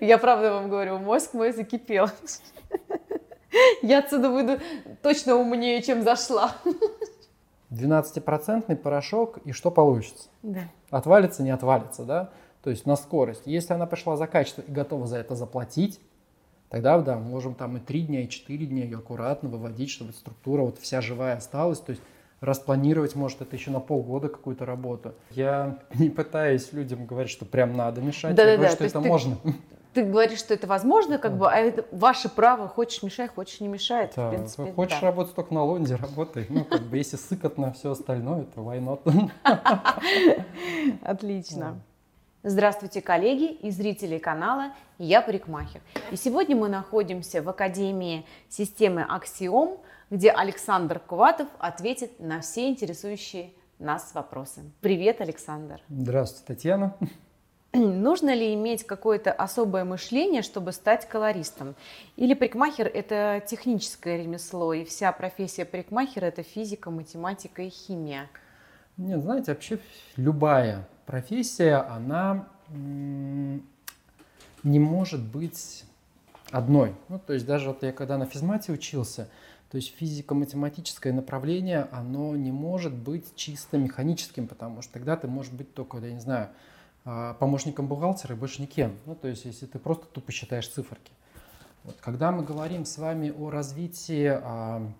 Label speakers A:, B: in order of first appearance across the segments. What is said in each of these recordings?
A: Я правда вам говорю, мозг мой закипел. Я отсюда выйду точно умнее, чем зашла.
B: 12% порошок, и что получится?
A: Да.
B: Отвалится, не отвалится, да? То есть на скорость. Если она пришла за качество и готова за это заплатить, тогда да, можем там и 3 дня, и 4 дня ее аккуратно выводить, чтобы структура вот вся живая осталась. То есть распланировать, может, это еще на полгода какую-то работу. Я не пытаюсь людям говорить, что прям надо мешать.
A: Да,
B: я
A: да,
B: говорю,
A: да.
B: что это
A: ты,
B: можно.
A: Ты говоришь, что это возможно, как бы, а это ваше право, хочешь мешай, хочешь не мешает.
B: Да,
A: в принципе,
B: хочешь
A: да.
B: работать только на лонде, работай. Ну, как бы, если сыкотно все остальное, то why not?
A: Отлично. Здравствуйте, коллеги и зрители канала «Я парикмахер». И сегодня мы находимся в Академии системы Аксиом, где Александр Куватов ответит на все интересующие нас вопросы. Привет, Александр.
B: Здравствуйте, Татьяна.
A: Нужно ли иметь какое-то особое мышление, чтобы стать колористом? Или парикмахер – это техническое ремесло, и вся профессия парикмахера – это физика, математика и химия?
B: Нет, знаете, вообще любая профессия, она не может быть одной. Ну, то есть даже вот я когда на физмате учился, то есть физико-математическое направление, оно не может быть чисто механическим, потому что тогда ты можешь быть только, я не знаю, помощником бухгалтера и больше никем. Ну, то есть если ты просто тупо считаешь циферки. Вот, когда мы говорим с вами о развитии а,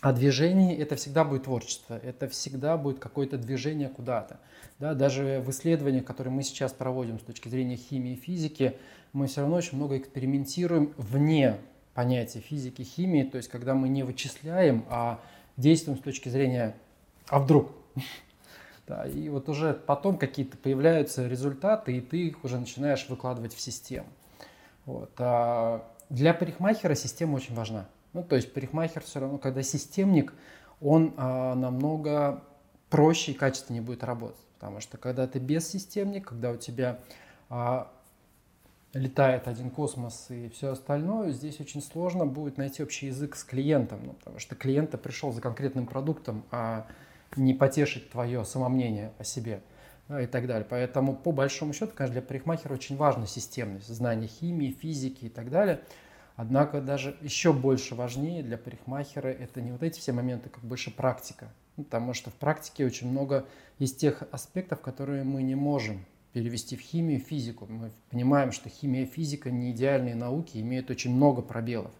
B: о движении это всегда будет творчество, это всегда будет какое-то движение куда-то. Да, даже в исследованиях, которые мы сейчас проводим с точки зрения химии и физики, мы все равно очень много экспериментируем вне понятия физики, химии, то есть когда мы не вычисляем, а действуем с точки зрения «а вдруг?». Да, и вот уже потом какие-то появляются результаты, и ты их уже начинаешь выкладывать в систему. Вот. А для парикмахера система очень важна. Ну, то есть парикмахер все равно, когда системник, он а, намного проще и качественнее будет работать. Потому что когда ты без системник, когда у тебя а, летает один космос и все остальное, здесь очень сложно будет найти общий язык с клиентом. Ну, потому что клиент пришел за конкретным продуктом, а не потешить твое самомнение о себе да, и так далее. Поэтому, по большому счету, конечно, для парикмахера очень важна системность, знание химии, физики и так далее. Однако даже еще больше важнее для парикмахера это не вот эти все моменты, как больше практика. Ну, потому что в практике очень много из тех аспектов, которые мы не можем перевести в химию, физику. Мы понимаем, что химия и физика не идеальные науки, имеют очень много пробелов.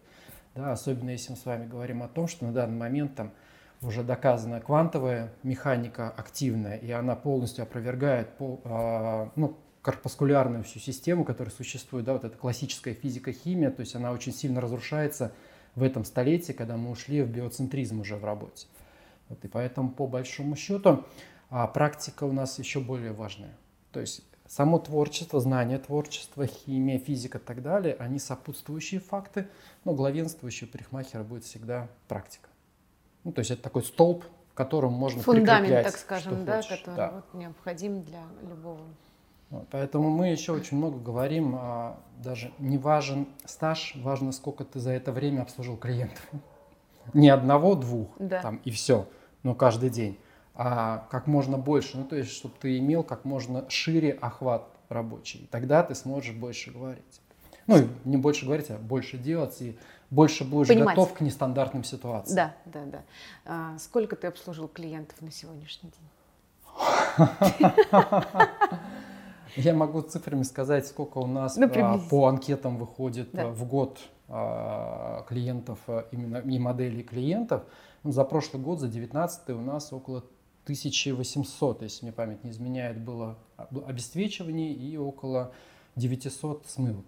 B: Да, особенно если мы с вами говорим о том, что на данный момент там уже доказана квантовая механика активная, и она полностью опровергает пол, а, ну, корпускулярную всю систему, которая существует, да, вот эта классическая физика-химия, то есть она очень сильно разрушается в этом столетии, когда мы ушли в биоцентризм уже в работе. Вот, и поэтому, по большому счету, а, практика у нас еще более важная. То есть само творчество, знание творчества, химия, физика и так далее, они сопутствующие факты, но главенствующий парикмахера будет всегда практика. Ну, то есть это такой столб, в котором можно
A: Фундамент, так скажем, да,
B: хочешь.
A: который
B: Да.
A: Вот необходим для любого.
B: Вот, Поэтому мы еще очень много говорим, а, даже не важен стаж, важно, сколько ты за это время обслужил клиентов. Не одного, двух,
A: Да.
B: там, и все, но каждый день, а как можно больше, ну то есть, чтобы ты имел как можно шире охват рабочий. И тогда ты сможешь больше говорить. Ну, не больше говорить, а больше делать, и больше будешь
A: Понимать.
B: готов к нестандартным ситуациям.
A: Да, да, да. А, сколько ты обслужил клиентов на сегодняшний день?
B: Я могу цифрами сказать, сколько у нас
A: Ну,
B: а, по анкетам выходит а, в год а, клиентов, а, именно и моделей клиентов. Ну, за прошлый год, за 19 у нас около 1800, если мне память не изменяет, было об- обесцвечиваний и около 900 смывок.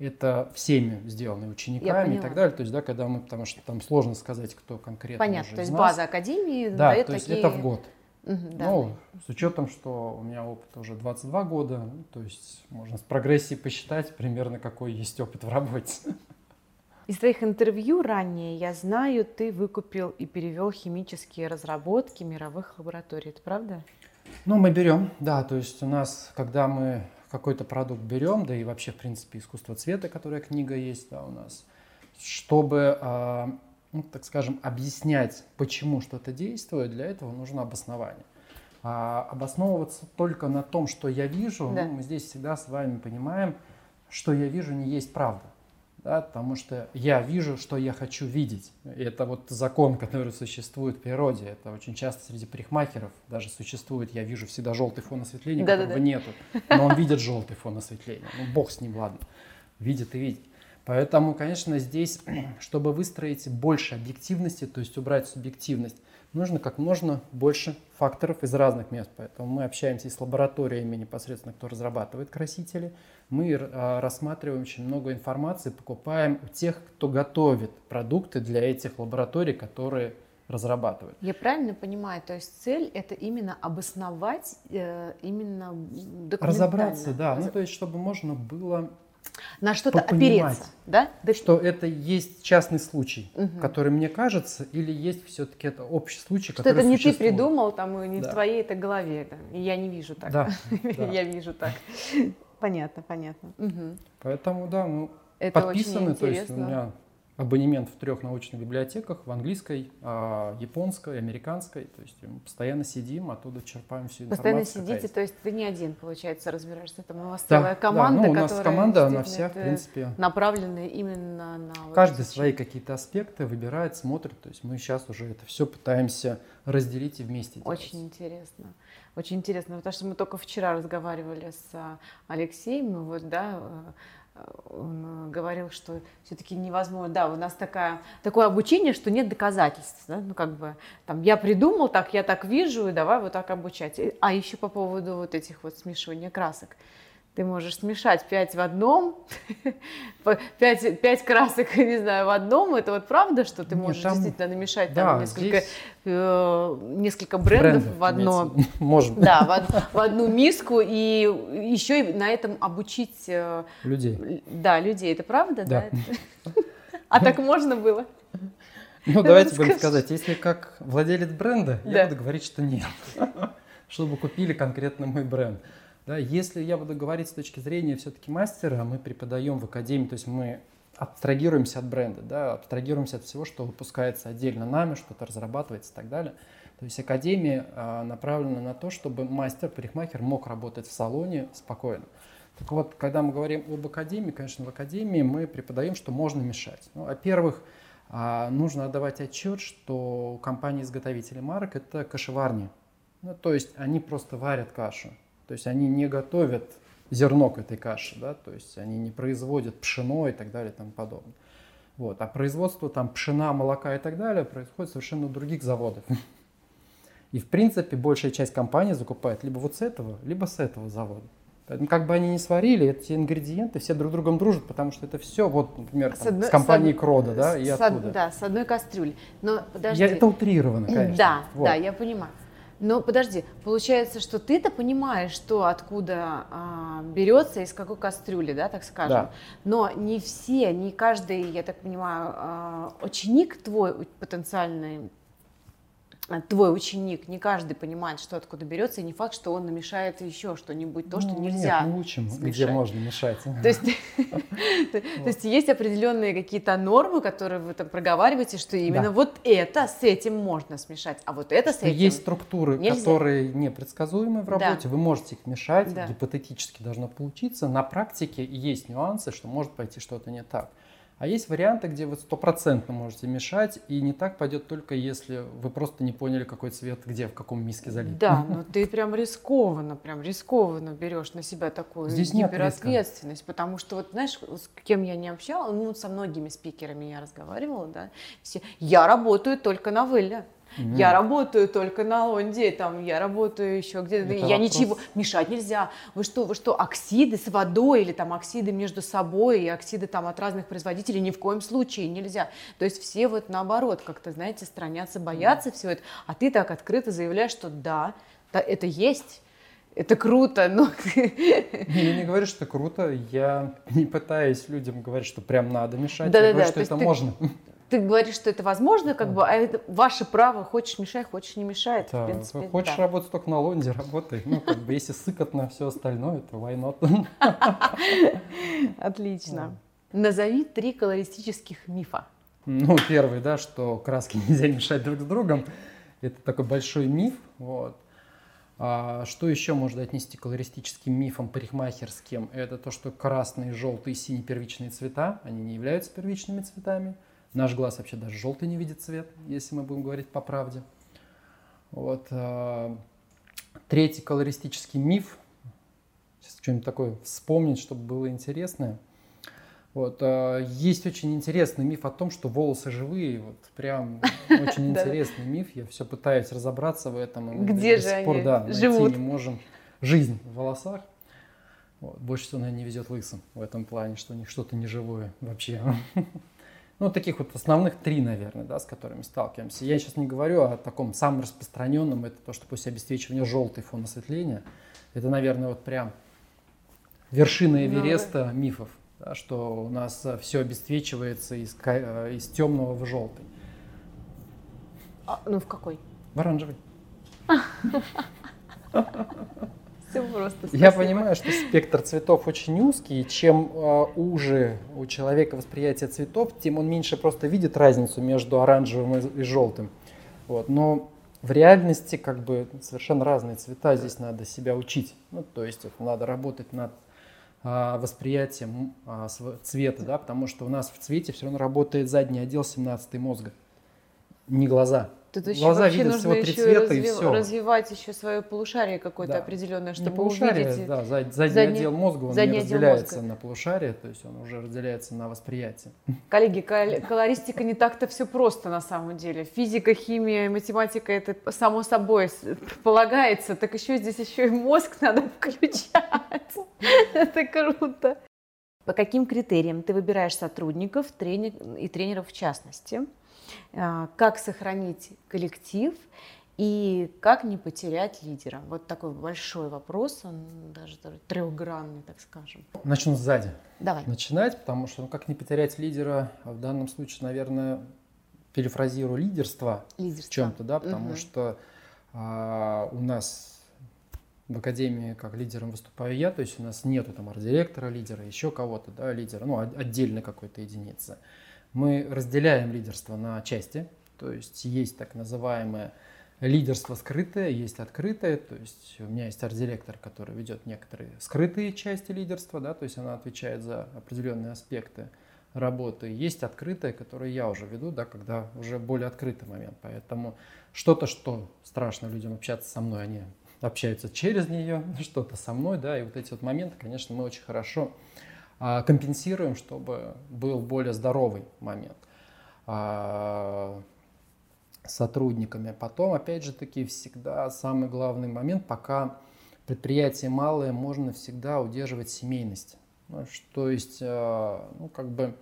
B: Это всеми сделаны учениками и так далее. То есть, да, когда мы, потому что там сложно сказать, кто конкретно
A: Понятно, то есть база академии
B: Да,
A: дает
B: то есть
A: такие...
B: это в год.
A: Да.
B: Ну, с учетом, что у меня опыт уже 22 года, то есть можно с прогрессией посчитать примерно, какой есть опыт в работе.
A: Из твоих интервью ранее, я знаю, ты выкупил и перевел химические разработки мировых лабораторий. Это правда?
B: Ну, мы берем, да, то есть у нас, когда мы какой-то продукт берем, да и вообще, в принципе, искусство цвета, которая книга есть, да, у нас, чтобы, а, ну, так скажем, объяснять, почему что-то действует, для этого нужно обоснование. А обосновываться только на том, что я вижу,
A: Да.
B: ну, мы здесь всегда с вами понимаем, что я вижу, не есть правда. Да, потому что я вижу, что я хочу видеть. И это вот закон, который существует в природе. Это очень часто среди парикмахеров даже существует. Я вижу всегда желтый фон осветления, да, которого да, да. нету. Но он видит желтый фон осветления. Ну, бог с ним, ладно. Видит и видит. Поэтому, конечно, здесь, чтобы выстроить больше объективности, то есть убрать субъективность, нужно как можно больше факторов из разных мест. Поэтому мы общаемся и с лабораториями непосредственно, кто разрабатывает красители. Мы а, рассматриваем очень много информации, покупаем у тех, кто готовит продукты для этих лабораторий, которые разрабатывают.
A: Я правильно понимаю, то есть цель это именно обосновать, э, именно документально.
B: Разобраться, да, ну то есть чтобы можно было
A: на что-то опереться, да?
B: Что это есть частный случай, угу. который мне кажется, или есть все-таки это общий случай,
A: что
B: который
A: это не
B: существует.
A: ты придумал, там, и не да. в твоей это голове, да. и я не вижу так. Да, я вижу так. Понятно, понятно.
B: Поэтому, да, мы подписаны, то есть у меня абонемент в трех научных библиотеках, в английской, а, японской, американской. То есть мы постоянно сидим, оттуда черпаем всю
A: информацию. Постоянно сидите, то есть ты не один, получается, разбираешься. Там у вас да, целая команда,
B: да, ну, у нас команда, она вся, в принципе...
A: Направленная именно на...
B: Каждый свои какие-то аспекты выбирает, смотрит. То есть мы сейчас уже это все пытаемся разделить и вместе
A: делать. Очень интересно. Очень интересно, потому что мы только вчера разговаривали с а, Алексеем, вот, да, э, он говорил, что все-таки невозможно, да, у нас такая, такое обучение, что нет доказательств, да? ну как бы там я придумал так, я так вижу, и давай вот так обучать. А еще по поводу вот этих вот смешивания красок. Ты можешь смешать пять в одном, пять, пять красок, не знаю, в одном. Это вот правда, что ты можешь там, действительно намешать да, там несколько, здесь... э, несколько брендов, брендов в одно,
B: можно.
A: Да, в, в одну миску и еще и на этом обучить э,
B: людей.
A: Да, людей. Это правда, да? да? А так можно было?
B: Ну, давайте будем сказать, если как владелец бренда, я буду говорить, что нет. Чтобы купили конкретно мой бренд. Да, если я буду говорить с точки зрения все-таки мастера, мы преподаем в академии, то есть мы абстрагируемся от бренда, да, абстрагируемся от всего, что выпускается отдельно нами, что-то разрабатывается и так далее. То есть академия а, направлена на то, чтобы мастер, парикмахер мог работать в салоне спокойно. Так вот, когда мы говорим об академии, конечно, в академии мы преподаем, что можно мешать. Ну, во-первых, а, нужно отдавать отчет, что компании-изготовители марок – это кашеварни. Ну, то есть они просто варят кашу. То есть они не готовят зерно к этой каше, да, то есть они не производят пшено и так далее и тому подобное. Вот. А производство там пшена, молока и так далее происходит совершенно у других заводов. И в принципе большая часть компании закупает либо вот с этого, либо с этого завода. Поэтому как бы они не сварили, эти ингредиенты все друг другом дружат, потому что это все, вот, например, там, с, с компании с, Крода, да, и
A: с,
B: оттуда.
A: Да, с одной кастрюли. Но подожди.
B: Я, это утрировано, конечно.
A: Да, вот. да, я понимаю. Но подожди, получается, что ты-то понимаешь, что откуда а, берется, из какой кастрюли, да, так скажем. Да. Но не все, не каждый, я так понимаю, а, ученик твой потенциальный твой ученик, не каждый понимает, что откуда берется, и не факт, что он намешает еще что-нибудь, то, что ну, нельзя.
B: Нет, мы учим, смешать. где можно мешать.
A: То есть, то есть есть определенные какие-то нормы, которые вы там проговариваете, что именно вот это с этим можно смешать, а вот это с этим
B: Есть структуры, которые непредсказуемы в работе, вы можете их мешать, гипотетически должно получиться, на практике есть нюансы, что может пойти что-то не так. А есть варианты, где вы стопроцентно можете мешать, и не так пойдет только если вы просто не поняли, какой цвет где, в каком миске залит.
A: Да, но ты прям рискованно, прям рискованно берешь на себя такую Здесь гиперответственность, потому что вот знаешь, с кем я не общалась, ну со многими спикерами я разговаривала, да, все, я работаю только на выле. Mm. Я работаю только на Лонде, там, я работаю еще где-то, я вопрос. ничего, мешать нельзя. Вы что, вы что, оксиды с водой или там оксиды между собой и оксиды там от разных производителей ни в коем случае нельзя. То есть все вот наоборот как-то, знаете, странятся, боятся mm. все это, а ты так открыто заявляешь, что да, да это есть. Это круто, но...
B: Я не говорю, что круто, я не пытаюсь людям говорить, что прям надо мешать, да, я да, говорю, да. что это ты, можно
A: ты говоришь, что это возможно, как бы, а это ваше право, хочешь мешай, хочешь не мешает.
B: Да, в принципе, хочешь да. работать только на лонде, работай. Ну, как бы, если сыкотно все остальное, то why not?
A: Отлично. Назови три колористических мифа.
B: Ну, первый, да, что краски нельзя мешать друг с другом. Это такой большой миф. Вот. А, что еще можно отнести к колористическим мифам парикмахерским? Это то, что красные, желтые, синие первичные цвета, они не являются первичными цветами. Наш глаз вообще даже желтый не видит цвет, если мы будем говорить по правде. Вот. А, третий колористический миф. Сейчас что-нибудь такое вспомнить, чтобы было интересное. Вот, а, есть очень интересный миф о том, что волосы живые. Вот прям очень интересный миф. Я все пытаюсь разобраться в этом.
A: Где же они живут?
B: не можем жизнь в волосах. Больше всего, наверное, не везет лысым в этом плане, что у них что-то неживое вообще. Ну, таких вот основных три, наверное, да, с которыми сталкиваемся. Я сейчас не говорю о таком самом распространенном, это то, что после обесцвечивания желтый фон осветления. Это, наверное, вот прям вершина ну, Эвереста ну, мифов, да, что у нас все обесцвечивается из, э, из темного в желтый.
A: А, ну, в какой?
B: В оранжевый.
A: Все просто.
B: Спасибо. Я понимаю, что спектр цветов очень узкий, чем э, уже у человека восприятие цветов, тем он меньше просто видит разницу между оранжевым и, и желтым. Вот. Но в реальности как бы совершенно разные цвета, здесь надо себя учить. Ну, то есть это надо работать над а, восприятием а, цвета, да, потому что у нас в цвете все равно работает задний отдел 17 мозга, не глаза.
A: Тут еще Глаза вообще видят нужно всего три цвета разви- и все. развивать еще свое полушарие какое-то да. определенное, чтобы
B: Не полушарие,
A: увидеть.
B: Да, задний, задний отдел мозга, он не разделяется мозга. на полушарие, то есть он уже разделяется на восприятие.
A: Коллеги, кол- колористика не так-то все просто на самом деле. Физика, химия, математика, это само собой полагается, так еще здесь еще и мозг надо включать. Это круто. По каким критериям ты выбираешь сотрудников тренер, и тренеров в частности? А, как сохранить коллектив и как не потерять лидера? Вот такой большой вопрос, он даже трехгранный, так скажем.
B: Начну сзади.
A: Давай.
B: Начинать, потому что ну, как не потерять лидера, в данном случае, наверное, перефразирую лидерство, лидерство. в чем-то, да, потому угу. что а, у нас в академии как лидером выступаю я, то есть у нас нету там арт-директора, лидера, еще кого-то, да, лидера, ну, отдельно какой-то единицы. Мы разделяем лидерство на части, то есть есть так называемое лидерство скрытое, есть открытое, то есть у меня есть арт-директор, который ведет некоторые скрытые части лидерства, да, то есть она отвечает за определенные аспекты работы. Есть открытое, которое я уже веду, да, когда уже более открытый момент. Поэтому что-то, что страшно людям общаться со мной, они общаются через нее, что-то со мной, да, и вот эти вот моменты, конечно, мы очень хорошо компенсируем, чтобы был более здоровый момент а, сотрудниками. Потом, опять же таки, всегда самый главный момент, пока предприятие малое, можно всегда удерживать семейность. Ну, то есть, а, ну, как бы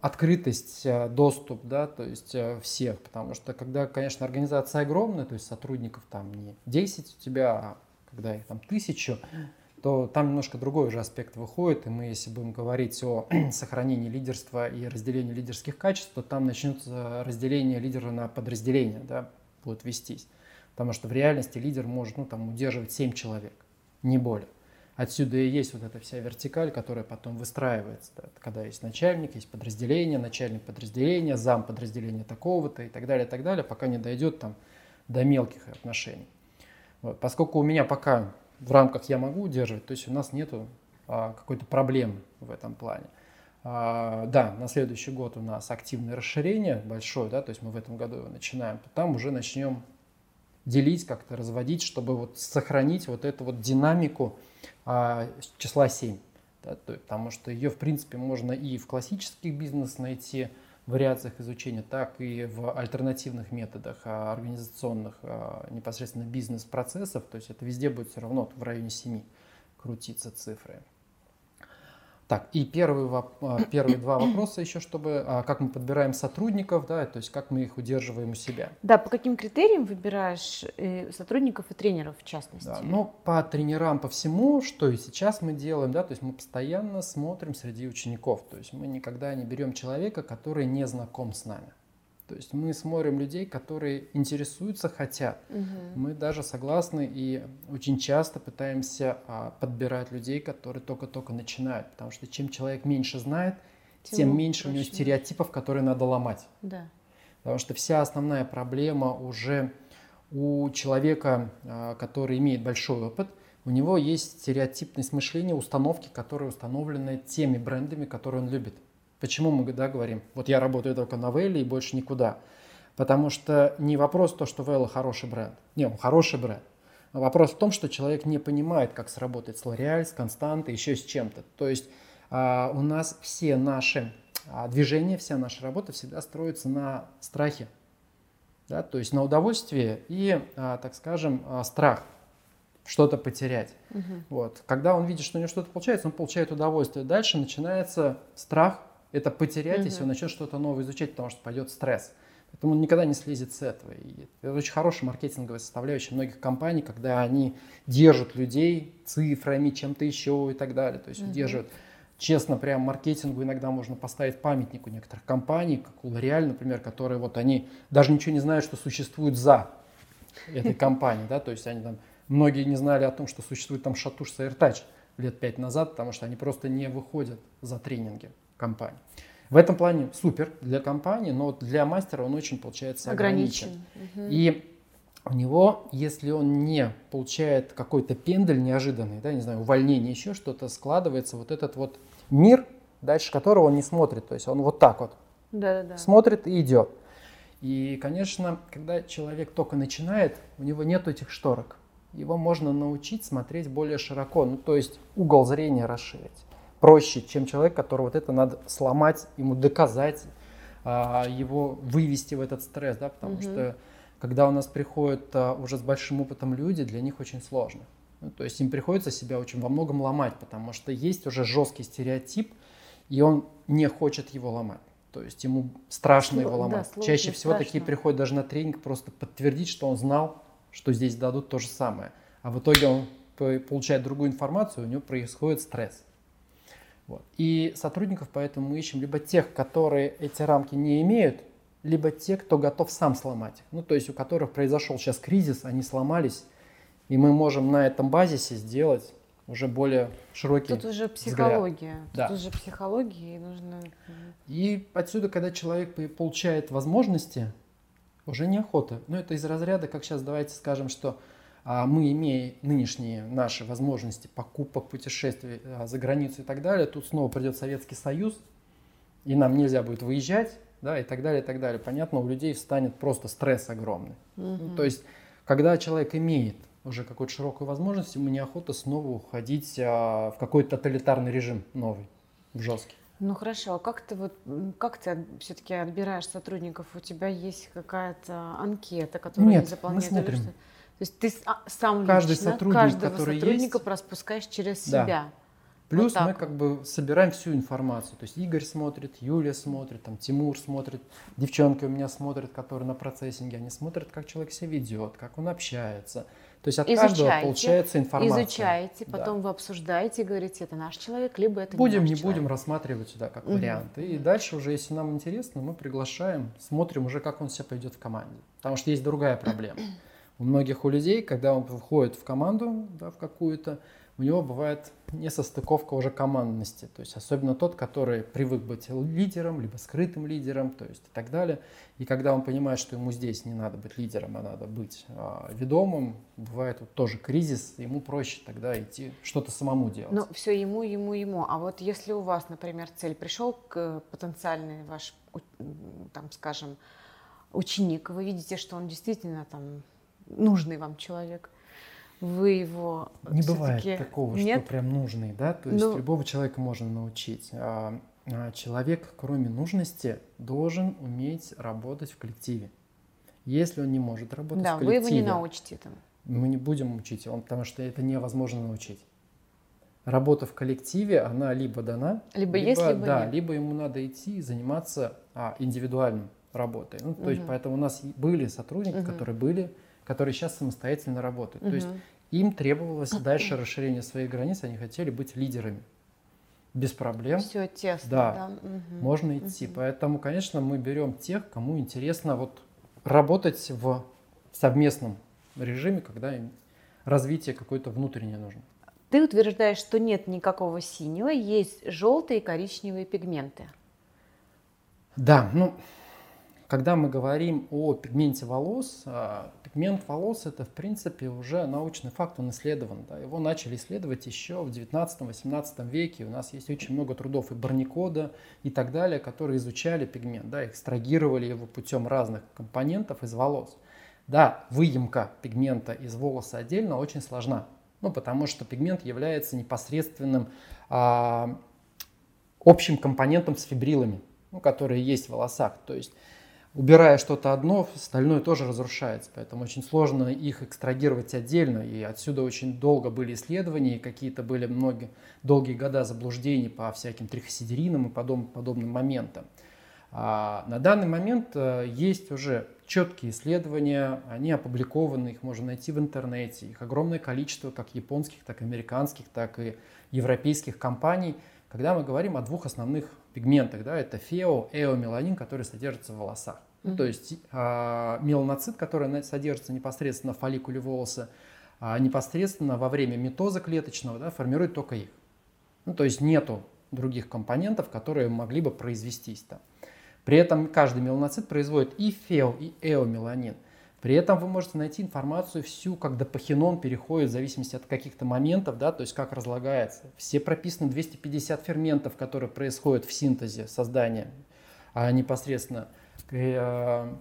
B: открытость, доступ, да, то есть всех, потому что когда, конечно, организация огромная, то есть сотрудников там не 10 у тебя, а когда их там тысячу, то там немножко другой уже аспект выходит, и мы, если будем говорить о сохранении лидерства и разделении лидерских качеств, то там начнется разделение лидера на подразделения, да, будет вестись. Потому что в реальности лидер может ну, там, удерживать 7 человек, не более. Отсюда и есть вот эта вся вертикаль, которая потом выстраивается. Да, когда есть начальник, есть подразделение, начальник подразделения, зам подразделения такого-то и так далее, и так далее, пока не дойдет там до мелких отношений. Вот. Поскольку у меня пока в рамках я могу удерживать, то есть у нас нету а, какой-то проблемы в этом плане. А, да, на следующий год у нас активное расширение большое, да, то есть мы в этом году его начинаем, то там уже начнем делить, как-то разводить, чтобы вот сохранить вот эту вот динамику а, числа 7. Да, то, потому что ее, в принципе, можно и в классических бизнес найти, вариациях изучения, так и в альтернативных методах а, организационных а, непосредственно бизнес-процессов. То есть это везде будет все равно в районе 7 крутиться цифры. Так, и первые, а, первые два вопроса еще, чтобы а, как мы подбираем сотрудников, да, то есть как мы их удерживаем у себя.
A: Да, по каким критериям выбираешь э, сотрудников и тренеров в частности?
B: Да, ну, по тренерам, по всему, что и сейчас мы делаем, да, то есть мы постоянно смотрим среди учеников, то есть мы никогда не берем человека, который не знаком с нами. То есть мы смотрим людей, которые интересуются, хотят. Угу. Мы даже согласны и очень часто пытаемся а, подбирать людей, которые только-только начинают. Потому что чем человек меньше знает, тем, тем меньше у него стереотипов, которые надо ломать.
A: Да.
B: Потому что вся основная проблема уже у человека, а, который имеет большой опыт, у него есть стереотипность мышления, установки, которые установлены теми брендами, которые он любит. Почему мы да, говорим, вот я работаю только на Вейле и больше никуда? Потому что не вопрос то, что Вейла хороший бренд. Не, он хороший бренд. Вопрос в том, что человек не понимает, как сработать с L'Oreal, с Константой, еще с чем-то. То есть а, у нас все наши а, движения, вся наша работа всегда строится на страхе. Да? То есть на удовольствие и, а, так скажем, а, страх что-то потерять. Угу. Вот. Когда он видит, что у него что-то получается, он получает удовольствие. Дальше начинается страх, это потерять, угу. если он начнет что-то новое изучать, потому что пойдет стресс. Поэтому он никогда не слезет с этого. И это очень хорошая маркетинговая составляющая многих компаний, когда они держат людей цифрами, чем-то еще и так далее. То есть угу. удерживают. Честно, прям маркетингу иногда можно поставить памятник у некоторых компаний, как у L'Oreal, например, которые вот они даже ничего не знают, что существует за этой компанией, да, то есть они там, многие не знали о том, что существует там Шатуш AirTouch лет пять назад, потому что они просто не выходят за тренинги компании. В этом плане супер для компании, но для мастера он очень, получается, ограничен. ограничен. Угу. И у него, если он не получает какой-то пендель неожиданный, да, не знаю, увольнение, еще что-то, складывается вот этот вот мир, дальше которого он не смотрит. То есть он вот так вот да, да, да. смотрит и идет. И, конечно, когда человек только начинает, у него нет этих шторок. Его можно научить смотреть более широко, ну, то есть угол зрения расширить проще, чем человек, которого вот это надо сломать, ему доказать, а, его вывести в этот стресс, да, потому угу. что когда у нас приходят а, уже с большим опытом люди, для них очень сложно. Ну, то есть им приходится себя очень во многом ломать, потому что есть уже жесткий стереотип, и он не хочет его ломать. То есть ему страшно Сло, его ломать. Да, Чаще всего страшно. такие приходят даже на тренинг просто подтвердить, что он знал, что здесь дадут то же самое. А в итоге он получает другую информацию, у него происходит стресс. Вот. И сотрудников поэтому мы ищем либо тех, которые эти рамки не имеют, либо те, кто готов сам сломать. Ну, то есть у которых произошел сейчас кризис, они сломались, и мы можем на этом базисе сделать уже более широкий
A: Тут уже психология. Взгляд. Тут да. уже психология и нужно...
B: И отсюда, когда человек получает возможности, уже неохота. Ну, это из разряда, как сейчас давайте скажем, что а мы, имея нынешние наши возможности покупок, путешествий а, за границу и так далее, тут снова придет Советский Союз, и нам нельзя будет выезжать, да, и так далее, и так далее. Понятно, у людей встанет просто стресс огромный. Угу. Ну, то есть, когда человек имеет уже какую-то широкую возможность, ему неохота снова уходить а, в какой-то тоталитарный режим новый, в жесткий.
A: Ну хорошо, а как ты вот как ты все-таки отбираешь сотрудников? У тебя есть какая-то анкета, которую
B: Нет,
A: они заполняют?
B: Мы смотрим. Или что?
A: То есть ты а, сам
B: Каждый
A: лично
B: сотрудник,
A: каждого
B: который
A: сотрудника
B: есть,
A: пропускаешь через
B: да.
A: себя.
B: Плюс вот мы как бы собираем всю информацию. То есть Игорь смотрит, Юлия смотрит, там Тимур смотрит, девчонки у меня смотрят, которые на процессинге, они смотрят, как человек себя ведет, как он общается. То есть от изучаете, каждого получается информация.
A: Изучаете, потом да. вы обсуждаете и говорите, это наш человек, либо это
B: будем,
A: не
B: наш
A: не
B: будем рассматривать сюда как угу. вариант. И дальше уже, если нам интересно, мы приглашаем, смотрим уже, как он себя пойдет в команде. Потому что есть другая проблема. У многих у людей, когда он входит в команду, да, в какую-то, у него бывает несостыковка уже командности. То есть особенно тот, который привык быть лидером, либо скрытым лидером, то есть и так далее. И когда он понимает, что ему здесь не надо быть лидером, а надо быть а, ведомым, бывает вот тоже кризис, ему проще тогда идти что-то самому делать.
A: Ну, все ему, ему, ему. А вот если у вас, например, цель, пришел к потенциальный ваш, там, скажем, ученик, вы видите, что он действительно там нужный вам человек, вы его
B: не бывает такого, Нет? что прям нужный, да, то есть ну... любого человека можно научить. А, а человек, кроме нужности, должен уметь работать в коллективе. Если он не может работать да, в коллективе,
A: вы его не научите этому.
B: Мы не будем учить, он, потому что это невозможно научить. Работа в коллективе, она либо дана,
A: либо, либо есть, либо
B: да,
A: нет.
B: либо ему надо идти и заниматься а, индивидуальным работой. Ну, то угу. есть, поэтому у нас были сотрудники, угу. которые были которые сейчас самостоятельно работают. Угу. То есть им требовалось дальше расширение своих границ, они хотели быть лидерами. Без проблем.
A: Все тесно,
B: да.
A: да.
B: Угу. Можно идти. Угу. Поэтому, конечно, мы берем тех, кому интересно вот работать в совместном режиме, когда им развитие какое-то внутреннее нужно.
A: Ты утверждаешь, что нет никакого синего, есть желтые и коричневые пигменты.
B: Да, ну когда мы говорим о пигменте волос, а, пигмент волос это в принципе уже научный факт, он исследован. Да? Его начали исследовать еще в 19-18 веке. У нас есть очень много трудов и Барникода и так далее, которые изучали пигмент, да, экстрагировали его путем разных компонентов из волос. Да, выемка пигмента из волоса отдельно очень сложна, ну, потому что пигмент является непосредственным а, общим компонентом с фибрилами, ну, которые есть в волосах. То есть убирая что-то одно, остальное тоже разрушается. Поэтому очень сложно их экстрагировать отдельно. И отсюда очень долго были исследования, какие-то были многие, долгие года заблуждений по всяким трихосидеринам и подобным, подобным моментам. А на данный момент э, есть уже четкие исследования, они опубликованы, их можно найти в интернете. Их огромное количество как японских, так и американских, так и европейских компаний, когда мы говорим о двух основных пигментах, да, это фео, эомеланин, который содержится в волосах. Mm-hmm. То есть э, меланоцит, который содержится непосредственно в фолликуле волоса, а непосредственно во время метоза клеточного да, формирует только их. Ну, то есть нету других компонентов, которые могли бы произвестись там. При этом каждый меланоцит производит и фео, и эомеланин. При этом вы можете найти информацию всю, как допахинон переходит в зависимости от каких-то моментов, да, то есть как разлагается. Все прописаны 250 ферментов, которые происходят в синтезе создания а непосредственно э,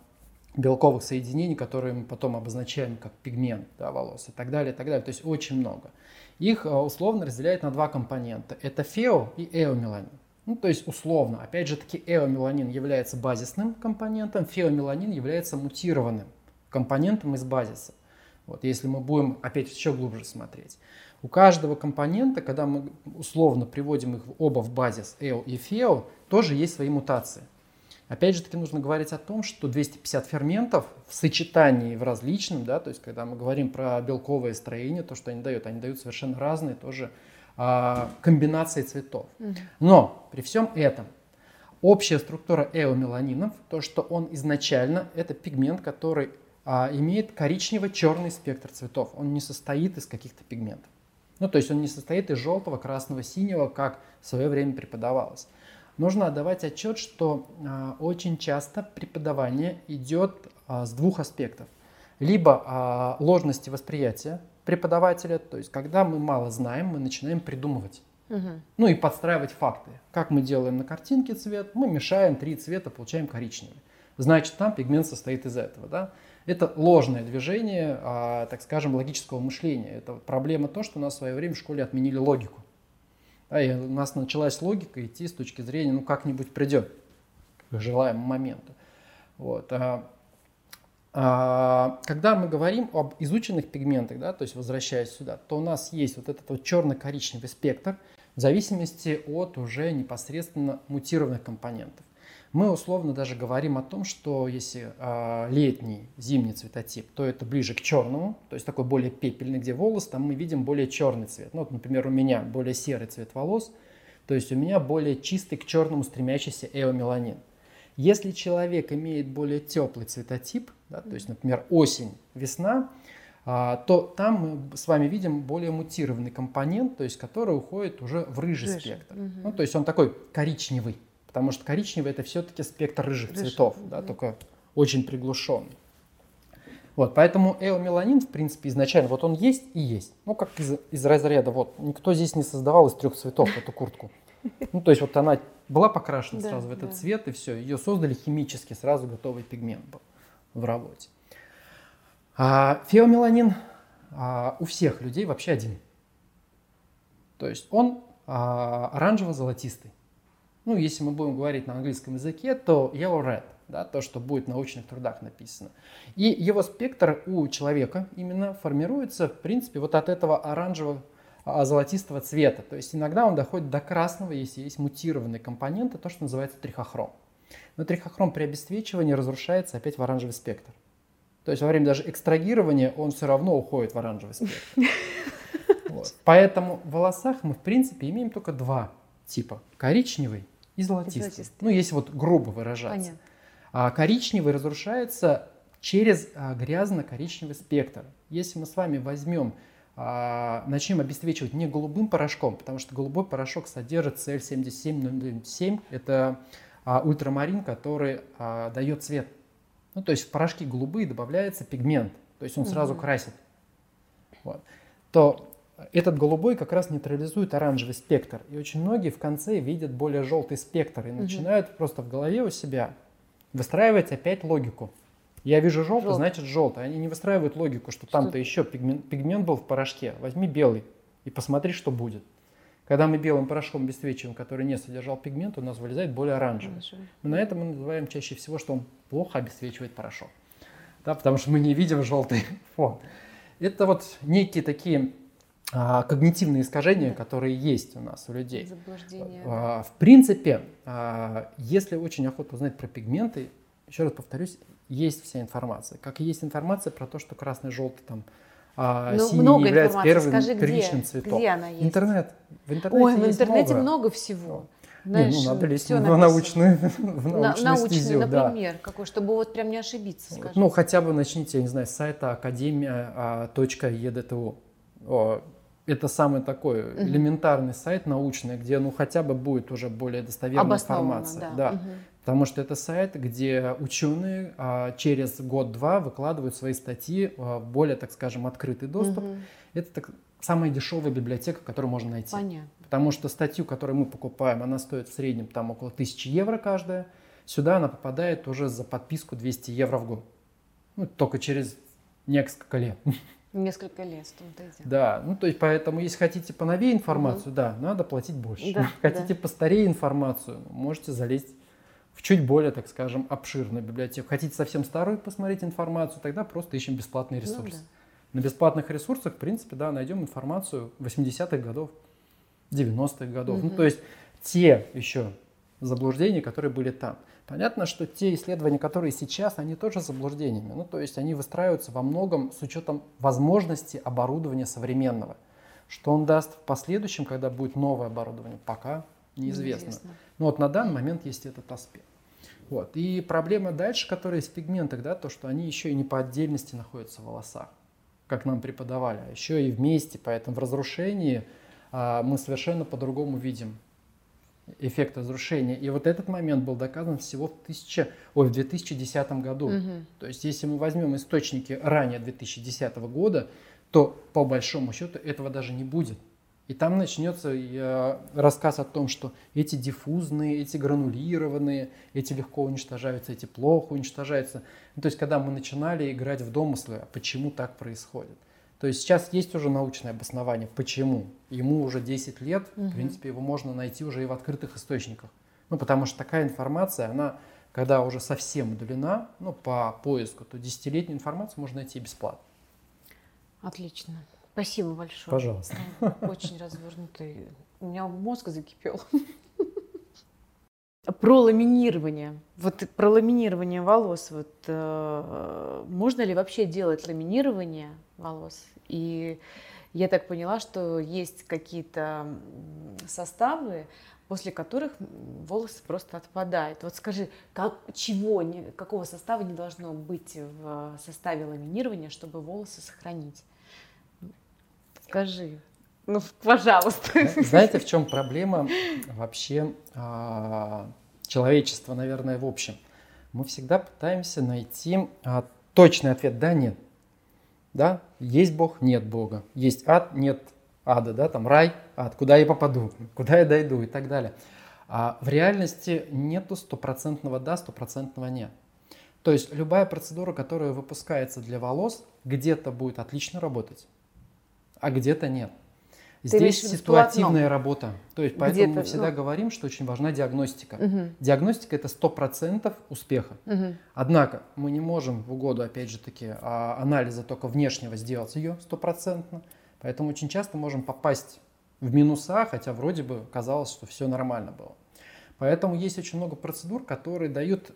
B: белковых соединений, которые мы потом обозначаем как пигмент да, волос и так далее, и так далее. То есть очень много. Их э, условно разделяют на два компонента. Это фео и эомеланин. Ну, то есть условно, опять же таки, эомеланин является базисным компонентом, феомеланин является мутированным компонентом из базиса. Вот, если мы будем опять еще глубже смотреть. У каждого компонента, когда мы условно приводим их оба в базис EO и FEO, тоже есть свои мутации. Опять же таки нужно говорить о том, что 250 ферментов в сочетании в различном, да, то есть когда мы говорим про белковое строение, то, что они дают, они дают совершенно разные тоже а, комбинации цветов. Но при всем этом общая структура эомеланинов, то, что он изначально, это пигмент, который а, имеет коричнево-черный спектр цветов. Он не состоит из каких-то пигментов. Ну, то есть он не состоит из желтого, красного, синего, как в свое время преподавалось. Нужно отдавать отчет, что а, очень часто преподавание идет а, с двух аспектов. Либо а, ложности восприятия преподавателя, то есть когда мы мало знаем, мы начинаем придумывать. Угу. Ну и подстраивать факты. Как мы делаем на картинке цвет, мы мешаем три цвета, получаем коричневый. Значит, там пигмент состоит из этого. Да? Это ложное движение, а, так скажем, логического мышления. Это проблема то, что у нас в свое время в школе отменили логику. Да, и у нас началась логика идти с точки зрения, ну как-нибудь придет к желаемому моменту. Вот. А, а, когда мы говорим об изученных пигментах, да, то есть возвращаясь сюда, то у нас есть вот этот вот черно-коричневый спектр в зависимости от уже непосредственно мутированных компонентов. Мы условно даже говорим о том, что если э, летний, зимний цветотип, то это ближе к черному, то есть такой более пепельный, где волос, там мы видим более черный цвет. Ну, вот, например, у меня более серый цвет волос, то есть у меня более чистый к черному стремящийся эомеланин. Если человек имеет более теплый цветотип, да, то есть, например, осень, весна, а, то там мы с вами видим более мутированный компонент, то есть который уходит уже в рыжий Рыжий. спектр. Угу. Ну, то есть он такой коричневый. Потому что коричневый это все-таки спектр рыжих Рыжий. цветов, да, только очень приглушенный. Вот, поэтому эомеланин, в принципе, изначально, вот он есть и есть. Ну, как из, из разряда, вот, никто здесь не создавал из трех цветов эту куртку. Ну, то есть вот она была покрашена да, сразу в этот да. цвет, и все, ее создали химически, сразу готовый пигмент был в работе. А феомеланин а, у всех людей вообще один. То есть он а, оранжево-золотистый. Ну, если мы будем говорить на английском языке, то yellow red, да, то, что будет в научных трудах написано. И его спектр у человека именно формируется, в принципе, вот от этого оранжевого а, золотистого цвета. То есть иногда он доходит до красного, если есть мутированные компоненты, то, что называется трихохром. Но трихохром при обесцвечивании разрушается опять в оранжевый спектр. То есть во время даже экстрагирования он все равно уходит в оранжевый спектр. Вот. Поэтому в волосах мы, в принципе, имеем только два типа. Коричневый и золотистый. золотистый. Ну, если вот грубо выражаться. Понятно. А коричневый разрушается через а, грязно-коричневый спектр. Если мы с вами возьмем, а, начнем обесцвечивать не голубым порошком, потому что голубой порошок содержит CL7707, это а, ультрамарин, который а, дает цвет. ну то есть в порошки голубые добавляется пигмент, то есть он сразу
A: Мгм.
B: красит, вот, то этот голубой как раз нейтрализует оранжевый спектр. И очень многие в конце видят более желтый спектр и
A: Мгм.
B: начинают просто в голове у себя выстраивать опять логику. Я вижу желтый,
A: Желтый.
B: значит желтый. Они не выстраивают логику, что там-то
A: Что-
B: еще пигмент, пигмент был в порошке. Возьми белый и посмотри, что будет. Когда мы белым порошком обесцвечиваем, который не содержал пигмент, у нас вылезает более оранжевый.
A: Оранжевый.
B: Но на этом мы называем чаще всего, что он плохо обесцвечивает порошок. Да, потому что мы не видим желтый фон. Это вот некие такие когнитивные искажения,
A: Да.
B: которые есть у нас, у людей.
A: Заблуждение.
B: А, В принципе, а, если очень охотно узнать про пигменты, еще раз повторюсь, есть вся информация. Как и есть информация про то, что красный, желтый, там, а,
A: Ну,
B: синий
A: много
B: не является
A: информации.
B: первым
A: Скажи, где?
B: первичным цветом.
A: Где она есть?
B: Интернет. В интернете
A: Ой, в интернете
B: много.
A: много, всего.
B: Не,
A: Знаешь,
B: ну надо лезть в научную, в
A: На-
B: научную
A: научный,
B: стезю, да.
A: например, какой, чтобы вот прям не ошибиться, скажи.
B: Ну, хотя бы начните, я не знаю, с сайта академия.едту. Это самый такой
A: Мгм.
B: элементарный сайт научный, где ну хотя бы будет уже более достоверная информация.
A: да.
B: Да.
A: Мгм.
B: Потому что это сайт, где ученые а, через год-два выкладывают свои статьи а, в более, так скажем, открытый доступ.
A: Мгм.
B: Это так, самая дешевая библиотека, которую можно найти.
A: Понятно.
B: Потому что статью, которую мы покупаем, она стоит в среднем там около 1000 евро каждая. Сюда она попадает уже за подписку 200 евро в год. Ну, только через несколько лет.
A: Несколько лет в том-то и дело.
B: Да, ну то есть поэтому, если хотите поновее информацию, да, надо платить больше.
A: Да,
B: хотите постарее информацию, можете залезть в чуть более, так скажем, обширную библиотеку. Хотите совсем старую посмотреть информацию, тогда просто ищем бесплатные
A: Ну
B: ресурсы.
A: да.
B: На бесплатных ресурсах, в принципе, да, найдем информацию 80-х годов, 90-х годов. Ну,
A: Мгм.
B: то есть те еще заблуждения, которые были там. Понятно, что те исследования, которые сейчас, они тоже заблуждениями. Ну, то есть они выстраиваются во многом с учетом возможности оборудования современного. Что он даст в последующем, когда будет новое оборудование, пока неизвестно. Ну вот на данный момент есть этот аспект. Вот. И проблема дальше, которая есть в пигментах, да, то, что они еще и не по отдельности находятся в волосах, как нам преподавали, а еще и вместе, поэтому в разрушении а, мы совершенно по-другому видим эффект разрушения. И вот этот момент был доказан всего в, 1000, ой, в 2010 году.
A: Мгм.
B: То есть если мы возьмем источники ранее 2010 года, то по большому счету этого даже не будет. И там начнется э, рассказ о том, что эти диффузные, эти гранулированные, эти легко уничтожаются, эти плохо уничтожаются. Ну, то есть когда мы начинали играть в домыслы, а почему так происходит. То есть сейчас есть уже научное обоснование, почему. Ему уже 10 лет,
A: Мгм.
B: в принципе, его можно найти уже и в открытых источниках. Ну, потому что такая информация, она, когда уже совсем удалена, ну, по поиску, то десятилетнюю информацию можно найти бесплатно.
A: Отлично. Спасибо большое.
B: Пожалуйста.
A: Очень развернутый. У меня мозг закипел. Про ламинирование. Вот про ламинирование волос. Вот, э, можно ли вообще делать ламинирование волос? И я так поняла, что есть какие-то составы, после которых волосы просто отпадают. Вот скажи, как, чего, какого состава не должно быть в составе ламинирования, чтобы волосы сохранить? Скажи. Ну, пожалуйста.
B: Знаете, в чем проблема вообще а, человечества, наверное, в общем? Мы всегда пытаемся найти а, точный ответ «да», «нет». Да? Есть Бог, нет Бога. Есть ад, нет ада. Да? Там рай, ад. Куда я попаду, куда я дойду и так далее. А в реальности нету стопроцентного «да», стопроцентного «нет». То есть любая процедура, которая выпускается для волос, где-то будет отлично работать, а где-то нет. Здесь ситуативная работа. То есть поэтому мы всегда
A: ну.
B: говорим, что очень важна диагностика.
A: Мгм,
B: Диагностика это 100% успеха.
A: мгм.
B: Однако мы не можем в угоду, опять же таки, а, анализа только внешнего сделать ее стопроцентно. Поэтому очень часто можем попасть в минуса, хотя вроде бы казалось, что все нормально было. Поэтому есть очень много процедур, которые дают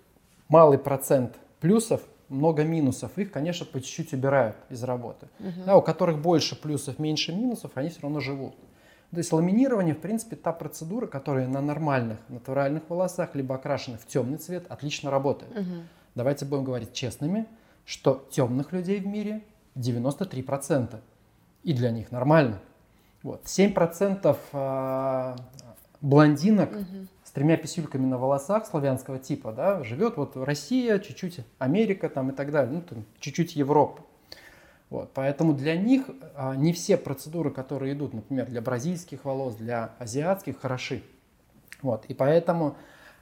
B: малый процент плюсов, много минусов. Их, конечно, по чуть-чуть убирают из работы.
A: Мгм.
B: Да, у которых больше плюсов, меньше минусов, они все равно живут. То есть ламинирование, в принципе, та процедура, которая на нормальных натуральных волосах, либо окрашенных в темный цвет, отлично работает.
A: Мгм.
B: Давайте будем говорить честными, что темных людей в мире 93%. И для них нормально. Вот. 7% а, блондинок
A: Мгм.
B: Тремя писюльками на волосах славянского типа, да, живет вот Россия, чуть-чуть Америка там и так далее, ну, там, чуть-чуть Европа. Вот, поэтому для них а, не все процедуры, которые идут, например, для бразильских волос, для азиатских, хороши. Вот, и поэтому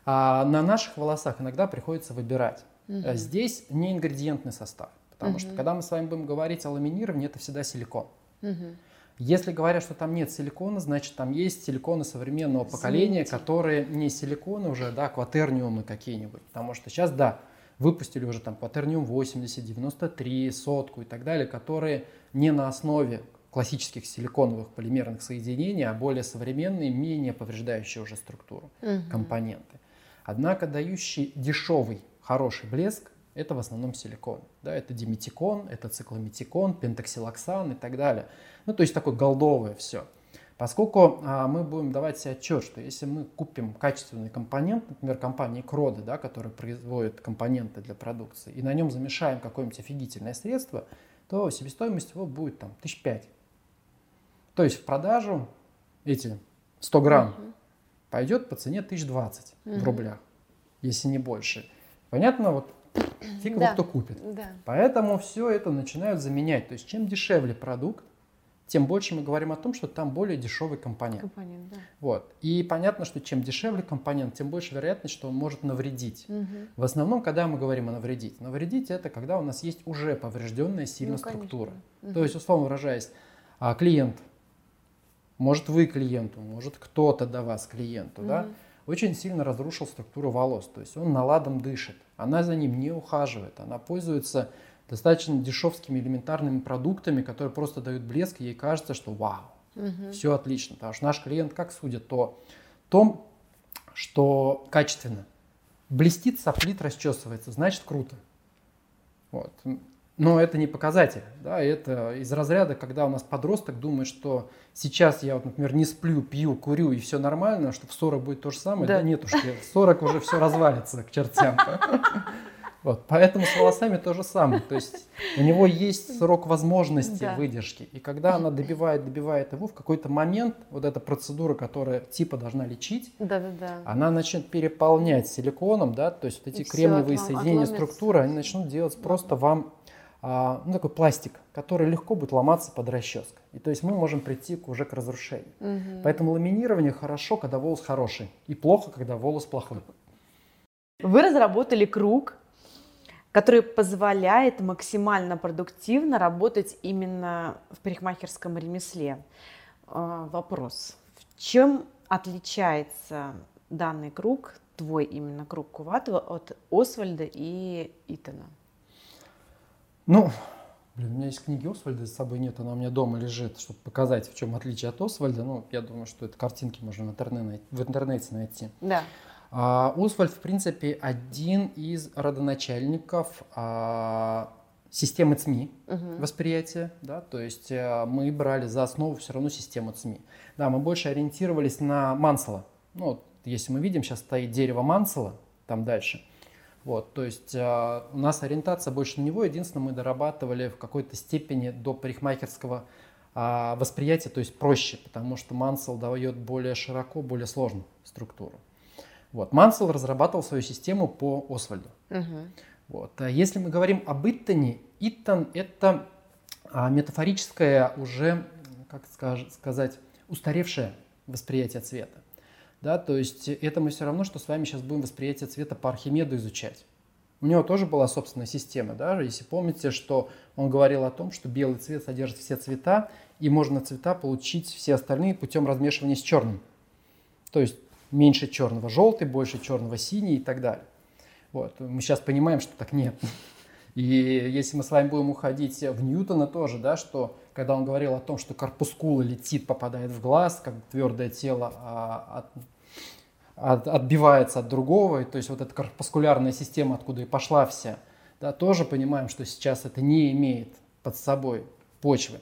B: а, на наших волосах иногда приходится выбирать. Угу. Здесь не ингредиентный состав, потому угу. что когда мы с вами будем говорить о ламинировании, это всегда силикон. Угу. Если говорят, что там нет силикона, значит там есть силиконы современного поколения, которые не силиконы уже, да, кватерниумы какие-нибудь. Потому что сейчас, да, выпустили уже там кватерниум 80, 93, сотку и так далее, которые не на основе классических силиконовых полимерных соединений, а более современные, менее повреждающие уже структуру угу. компоненты. Однако дающий дешевый, хороший блеск, это в основном силикон. Да, это диметикон, это циклометикон, пентаксилоксан и так далее. Ну, то есть такое голдовое все. Поскольку а, мы будем давать себе отчет, что если мы купим качественный компонент, например, компании Кроды, да, которая производит компоненты для продукции, и на нем замешаем какое-нибудь офигительное средство, то себестоимость его будет там тысяч пять. То есть в продажу эти 100 грамм uh-huh. пойдет по цене 1020 uh-huh. в рублях, если не больше. Понятно, вот фиг да. кто купит. Да. Поэтому все это начинают заменять. То есть чем дешевле продукт, тем больше мы говорим о том, что там более дешевый компонент. компонент да. вот. И понятно, что чем дешевле компонент, тем больше вероятность, что он может навредить. Угу. В основном, когда мы говорим о навредить, навредить это когда у нас есть уже поврежденная сильно ну, структура. Угу. То есть, условно выражаясь, а, клиент, может вы клиенту, может кто-то до вас клиенту, угу. да, очень сильно разрушил структуру волос. То есть он наладом дышит, она за ним не ухаживает, она пользуется достаточно дешевскими элементарными продуктами, которые просто дают блеск, и ей кажется, что вау, угу. все отлично. Потому что наш клиент как судит, то том, что качественно. Блестит, соплит, расчесывается, значит круто. Вот. Но это не показатель. Да? Это из разряда, когда у нас подросток думает, что сейчас я, вот, например, не сплю, пью, курю и все нормально, что в 40 будет то же самое. Да, да нет уж, в 40 уже все развалится к чертям. Вот, поэтому с волосами то же самое. То есть у него есть срок возможности да. выдержки. И когда она добивает, добивает его, в какой-то момент вот эта процедура, которая типа должна лечить, да, да, да. она начнет переполнять силиконом, да, то есть вот эти и кремниевые все, соединения отломится. структуры, они начнут делать просто вам ну, такой пластик, который легко будет ломаться под расческой. И то есть мы можем прийти уже к разрушению. Угу. Поэтому ламинирование хорошо, когда волос хороший, и плохо, когда волос плохой.
A: Вы разработали круг который позволяет максимально продуктивно работать именно в парикмахерском ремесле. А, вопрос. В чем отличается данный круг, твой именно круг Куватова, от Освальда и Итана?
B: Ну, блин, у меня есть книги Освальда, с собой нет, она у меня дома лежит, чтобы показать, в чем отличие от Освальда. Ну, я думаю, что это картинки можно в интернете, в интернете найти. Да. А, Освальд, в принципе, один из родоначальников а, системы ЦМИ угу. восприятия, да, то есть а, мы брали за основу все равно систему ЦМИ. Да, мы больше ориентировались на Мансела. Ну, вот, если мы видим, сейчас стоит дерево Мансела, там дальше. Вот, то есть а, у нас ориентация больше на него. Единственное, мы дорабатывали в какой-то степени до парикмахерского а, восприятия, то есть проще, потому что Мансел дает более широко, более сложную структуру. Вот. Мансел разрабатывал свою систему по Освальду. Угу. Вот. А если мы говорим об Иттоне, Иттон – это а, метафорическое уже, как сказать, устаревшее восприятие цвета. Да, то есть это мы все равно, что с вами сейчас будем восприятие цвета по Архимеду изучать. У него тоже была собственная система, да, если помните, что он говорил о том, что белый цвет содержит все цвета, и можно цвета получить все остальные путем размешивания с черным. То есть меньше черного желтый, больше черного синий и так далее. Вот. Мы сейчас понимаем, что так нет. И если мы с вами будем уходить в Ньютона тоже, да, что когда он говорил о том, что корпускула летит, попадает в глаз, как твердое тело а, от, от, отбивается от другого, и, то есть вот эта корпускулярная система, откуда и пошла вся, да, тоже понимаем, что сейчас это не имеет под собой почвы.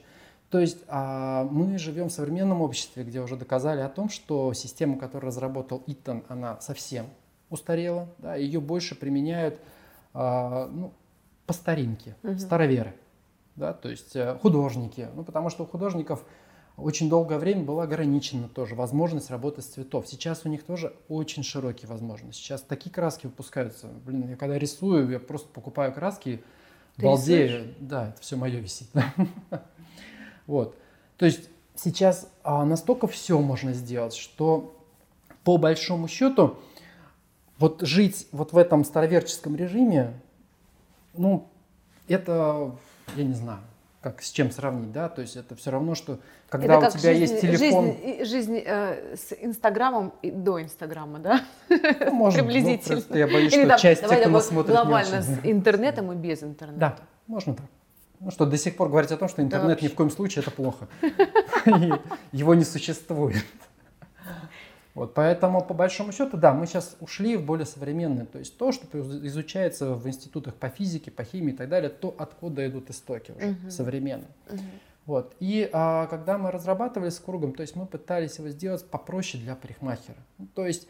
B: То есть а, мы живем в современном обществе, где уже доказали о том, что система, которую разработал Итан, она совсем устарела, да, ее больше применяют а, ну, по старинке, угу. староверы, да, то есть э, художники, ну потому что у художников очень долгое время была ограничена тоже возможность работать с цветов. Сейчас у них тоже очень широкие возможности. Сейчас такие краски выпускаются. Блин, я когда рисую, я просто покупаю краски,
A: Ты
B: балдею.
A: рисуешь?
B: Да, это все мое висит. Вот. То есть сейчас а, настолько все можно сделать, что по большому счету вот жить вот в этом староверческом режиме, ну, это, я не знаю, как с чем сравнить, да, то есть это все равно, что когда
A: Это
B: у тебя
A: жизнь,
B: есть телефон,
A: Жизнь, жизнь, э, с Инстаграмом и до Инстаграма, да?
B: ну, может, ну,
A: приблизительно.
B: просто я боюсь,
A: Или
B: что
A: там,
B: часть
A: давай
B: тех, кто нас смотрит,
A: глобально с интернетом и без интернета.
B: Да, можно так. Ну что, до сих пор говорить о том, что интернет ни
A: вообще.
B: в коем случае это плохо. Его не существует. Вот, поэтому, по большому счету, да, мы сейчас ушли в более современное. То есть то, что изучается в институтах по физике, по химии и так далее, то, откуда идут истоки уже
A: Мгм.
B: современные.
A: Мгм.
B: Вот. И а, когда мы разрабатывали с кругом, то есть мы пытались его сделать попроще для парикмахера. Ну, то есть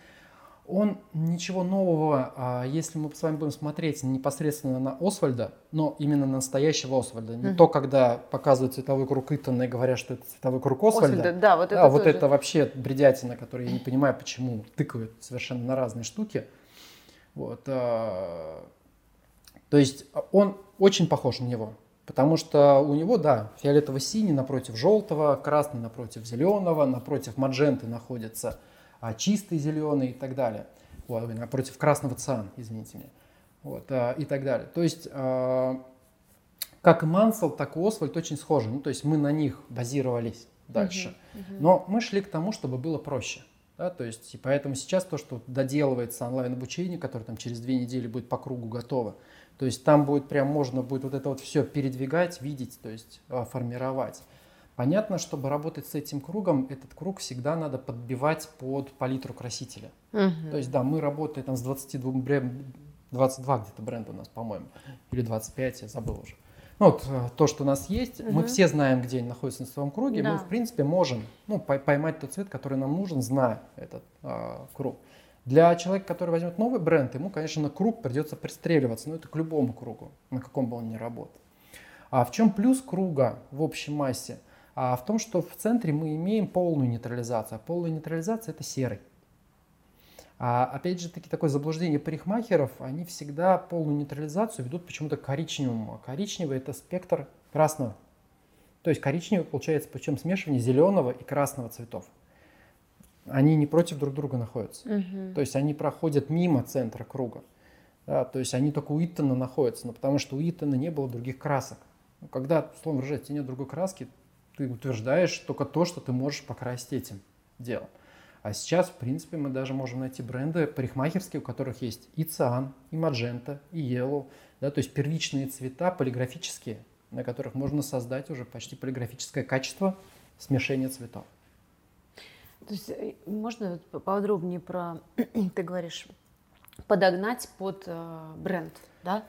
B: он ничего нового, а, если мы с вами будем смотреть непосредственно на Освальда, но именно на настоящего Освальда, не
A: Мгм.
B: то, когда показывают цветовой круг Итана и говорят, что это цветовой круг Освальда.
A: Освальда, да, вот
B: Да,
A: это
B: вот
A: тоже.
B: это вообще бредятина, которую я не понимаю, почему тыкают совершенно на разные штуки. Вот. а, То есть он очень похож на него. Потому что у него, да, фиолетово-синий напротив желтого, красный напротив зеленого, напротив мадженты находится а, чистый зеленый и так далее. Вот, напротив красного циан, извините меня. Вот, а, и так далее. То есть, а, как и Мансел, так и Освальд очень схожи. Ну, то есть мы на них базировались дальше.
A: Мгм.
B: Но мы шли к тому, чтобы было проще. Да, то есть, и поэтому сейчас то, что доделывается онлайн-обучение, которое там через две недели будет по кругу готово, то есть там будет прям можно будет вот это вот все передвигать, видеть, то есть а, формировать. Понятно, чтобы работать с этим кругом, этот круг всегда надо подбивать под палитру красителя.
A: Мгм.
B: То есть, да, мы работаем там с 22 брен- 22 где-то бренда у нас, по-моему, или 25, я забыл уже. Ну, вот э, то, что у нас есть, мы
A: Мгм.
B: все знаем, где они находятся на своем круге,
A: Да.
B: мы, в принципе, можем ну, пой- поймать тот цвет, который нам нужен, зная этот а, круг. Для человека, который возьмет новый бренд, ему, конечно, на круг придется пристреливаться, но это к любому кругу, на каком бы он ни работал. А в чем плюс круга в общей массе? А в том, что в центре мы имеем полную нейтрализацию. А полная нейтрализация – это серый. А опять же таки такое заблуждение парикмахеров, они всегда полную нейтрализацию ведут почему-то к коричневому. А коричневый это спектр красного. То есть коричневый получается причем смешивание зеленого и красного цветов. Они не против друг друга находятся.
A: Мгм.
B: То есть они проходят мимо центра круга. Да, то есть они только у Итана находятся, но потому что у Итана не было других красок. Ну, когда, условно выражаясь, нет другой краски, ты утверждаешь только то, что ты можешь покрасить этим делом. А сейчас, в принципе, мы даже можем найти бренды парикмахерские, у которых есть и циан, и маджента, и yellow, да, то есть первичные цвета полиграфические, на которых можно создать уже почти полиграфическое качество смешения цветов.
A: То есть э, можно вот поподробнее про, ты говоришь, подогнать под э, бренд, да?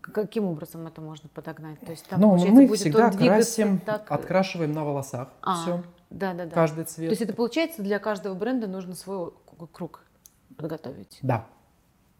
A: Каким образом это можно подогнать? То есть там,
B: ну, мы
A: будет
B: всегда красим,
A: так...
B: открашиваем на волосах
A: А,
B: все,
A: Да, да, да.
B: каждый
A: То
B: цвет.
A: есть это получается для каждого бренда нужно свой круг подготовить.
B: Да.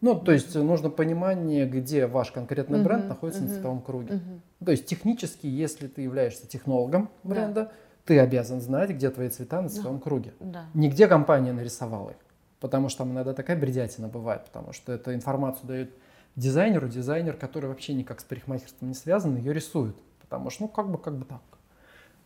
B: Ну, то есть нужно понимание, где ваш конкретный
A: Мгм,
B: бренд находится на
A: мгм,
B: цветовом круге.
A: Мгм.
B: То есть технически, если ты являешься технологом
A: Да.
B: бренда, ты обязан знать, где твои цвета на
A: Да.
B: цветовом круге.
A: Да.
B: Нигде компания нарисовала их. Потому что там иногда такая бредятина бывает, потому что эту информацию дают дизайнеру, дизайнер, который вообще никак с парикмахерством не связан, ее рисует. Потому что, ну, как бы, как бы так.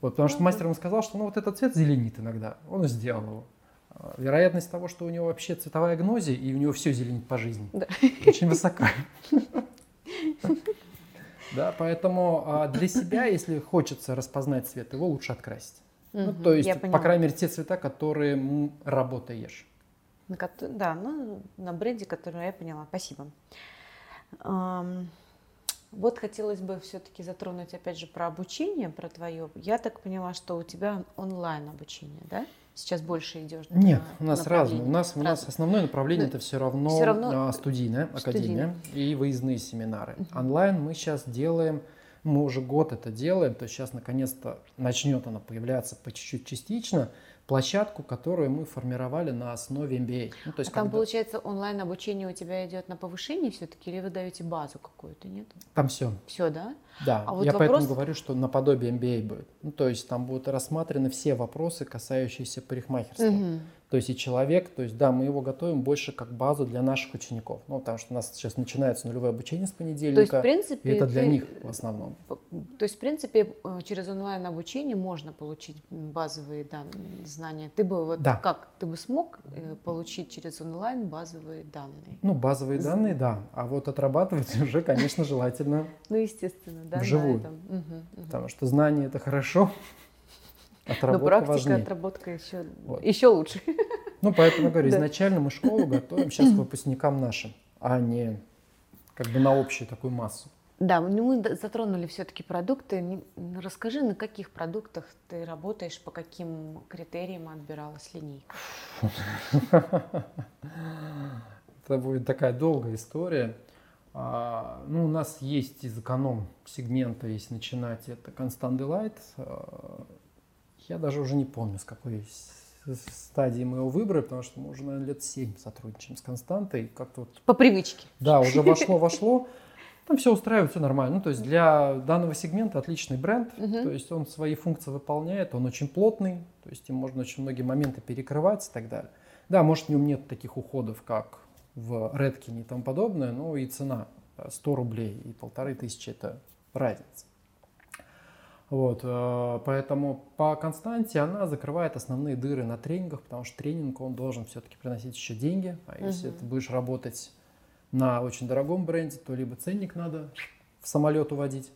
B: Вот, потому что мастер ему сказал, что ну вот этот цвет зеленит иногда. Он сделал его. А Вероятность того, что у него вообще цветовая гнозия, и у него все зеленит по жизни,
A: Да.
B: очень высока. Да, поэтому а, для себя, если хочется распознать цвет, его лучше открасить. Ну, то есть, по крайней мере, те цвета, которые работаешь.
A: Да, ну, на бренде, который я поняла. Спасибо. Вот хотелось бы все-таки затронуть опять же про обучение, про твое. Я так поняла, что у тебя онлайн обучение, да? Сейчас больше идешь.
B: Нет,
A: на
B: у нас разные. У нас, у нас основное направление
A: Ну,
B: это все равно,
A: всё равно
B: а, студийная академия
A: студийная.
B: и выездные семинары. Онлайн мы сейчас делаем, мы уже год это делаем, то есть сейчас наконец-то начнет она появляться по чуть-чуть частично, площадку, которую мы формировали на основе MBA.
A: Ну, то есть, а там, когда... получается, онлайн обучение у тебя идет на повышение все-таки, или вы даете базу какую-то, нет?
B: Там все.
A: Все, да?
B: Да, а вот я вопрос... поэтому говорю, что наподобие MBA будет. Ну, то есть там будут рассмотрены все вопросы, касающиеся парикмахерства. Угу. То есть и человек, то есть да, мы его готовим больше как базу для наших учеников. Ну, потому что у нас сейчас начинается нулевое обучение с понедельника. То есть, в принципе, и это для ты... них в основном.
A: То есть, в принципе, э, через онлайн обучение можно получить базовые данные, знания. Ты бы вот да. как? Ты бы смог э, получить через онлайн базовые данные?
B: Ну, базовые данные, да. А вот отрабатывать уже, конечно, желательно.
A: Ну, естественно, да.
B: Вживую. Потому что знание это хорошо,
A: Отработка Но практика, важнее. отработка еще, вот. еще лучше.
B: Ну, поэтому говорю, изначально мы школу готовим сейчас выпускникам нашим, а не как бы на общую такую массу.
A: Да, мы затронули все-таки продукты. Расскажи, на каких продуктах ты работаешь, по каким критериям отбиралась линейка?
B: Это будет такая долгая история. А, ну, у нас есть из эконом сегмента, если начинать, это Constant Delight. Я даже уже не помню, с какой стадии мы его выбрали, потому что мы уже, наверное, лет 7 сотрудничаем с Константой. Как-то вот...
A: По привычке.
B: Да, уже вошло-вошло. Там все устраивает, все нормально. Ну, то есть для данного сегмента отличный бренд. Угу. То есть он свои функции выполняет, он очень плотный. То есть им можно очень многие моменты перекрывать и так далее. Да, может, в нем нет таких уходов, как в Redkin и тому подобное, но и цена 100 рублей и полторы тысячи – это разница. Вот, э, поэтому по константе она закрывает основные дыры на тренингах, потому что тренинг он должен все-таки приносить еще деньги. А если угу. ты будешь работать на очень дорогом бренде, то либо ценник надо в самолет уводить,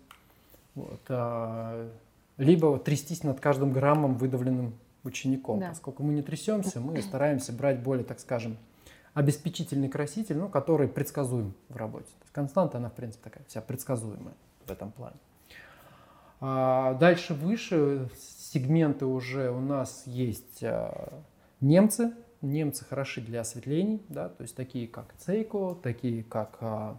B: вот, а, либо трястись над каждым граммом выдавленным учеником. Да. Поскольку мы не трясемся, мы стараемся брать более, так скажем, обеспечительный краситель, ну, который предсказуем в работе. Константа, она, в принципе, такая вся предсказуемая в этом плане. А дальше выше сегменты уже у нас есть а, немцы. Немцы хороши для осветлений, да, то есть такие как Цейко, такие как а,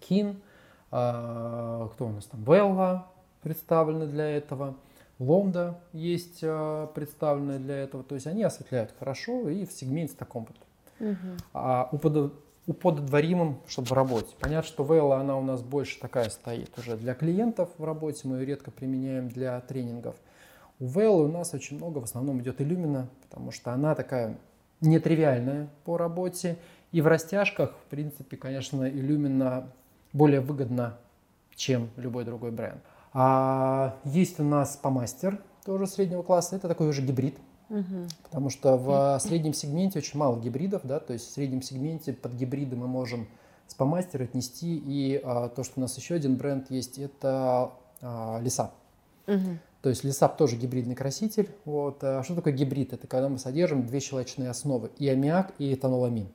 B: Кин, кто у нас там, Велла представлены для этого. Ломда есть представленная для этого. То есть они осветляют хорошо и в сегменте таком вот. Угу. А у уподотворимым, чтобы в работе. Понятно, что Vela, она у нас больше такая стоит уже для клиентов в работе, мы ее редко применяем для тренингов. У Vela у нас очень много в основном идет Illumina, потому что она такая нетривиальная по работе. И в растяжках, в принципе, конечно, Illumina более выгодна, чем любой другой бренд. А есть у нас помастер, тоже среднего класса. Это такой уже гибрид. Угу. Потому что в среднем сегменте очень мало гибридов, да, то есть в среднем сегменте под гибриды мы можем спамастер отнести, и а, то, что у нас еще один бренд есть, это а, леса. Угу. То есть лесап тоже гибридный краситель. Вот. А что такое гибрид? Это когда мы содержим две щелочные основы, и аммиак, и этаноламин.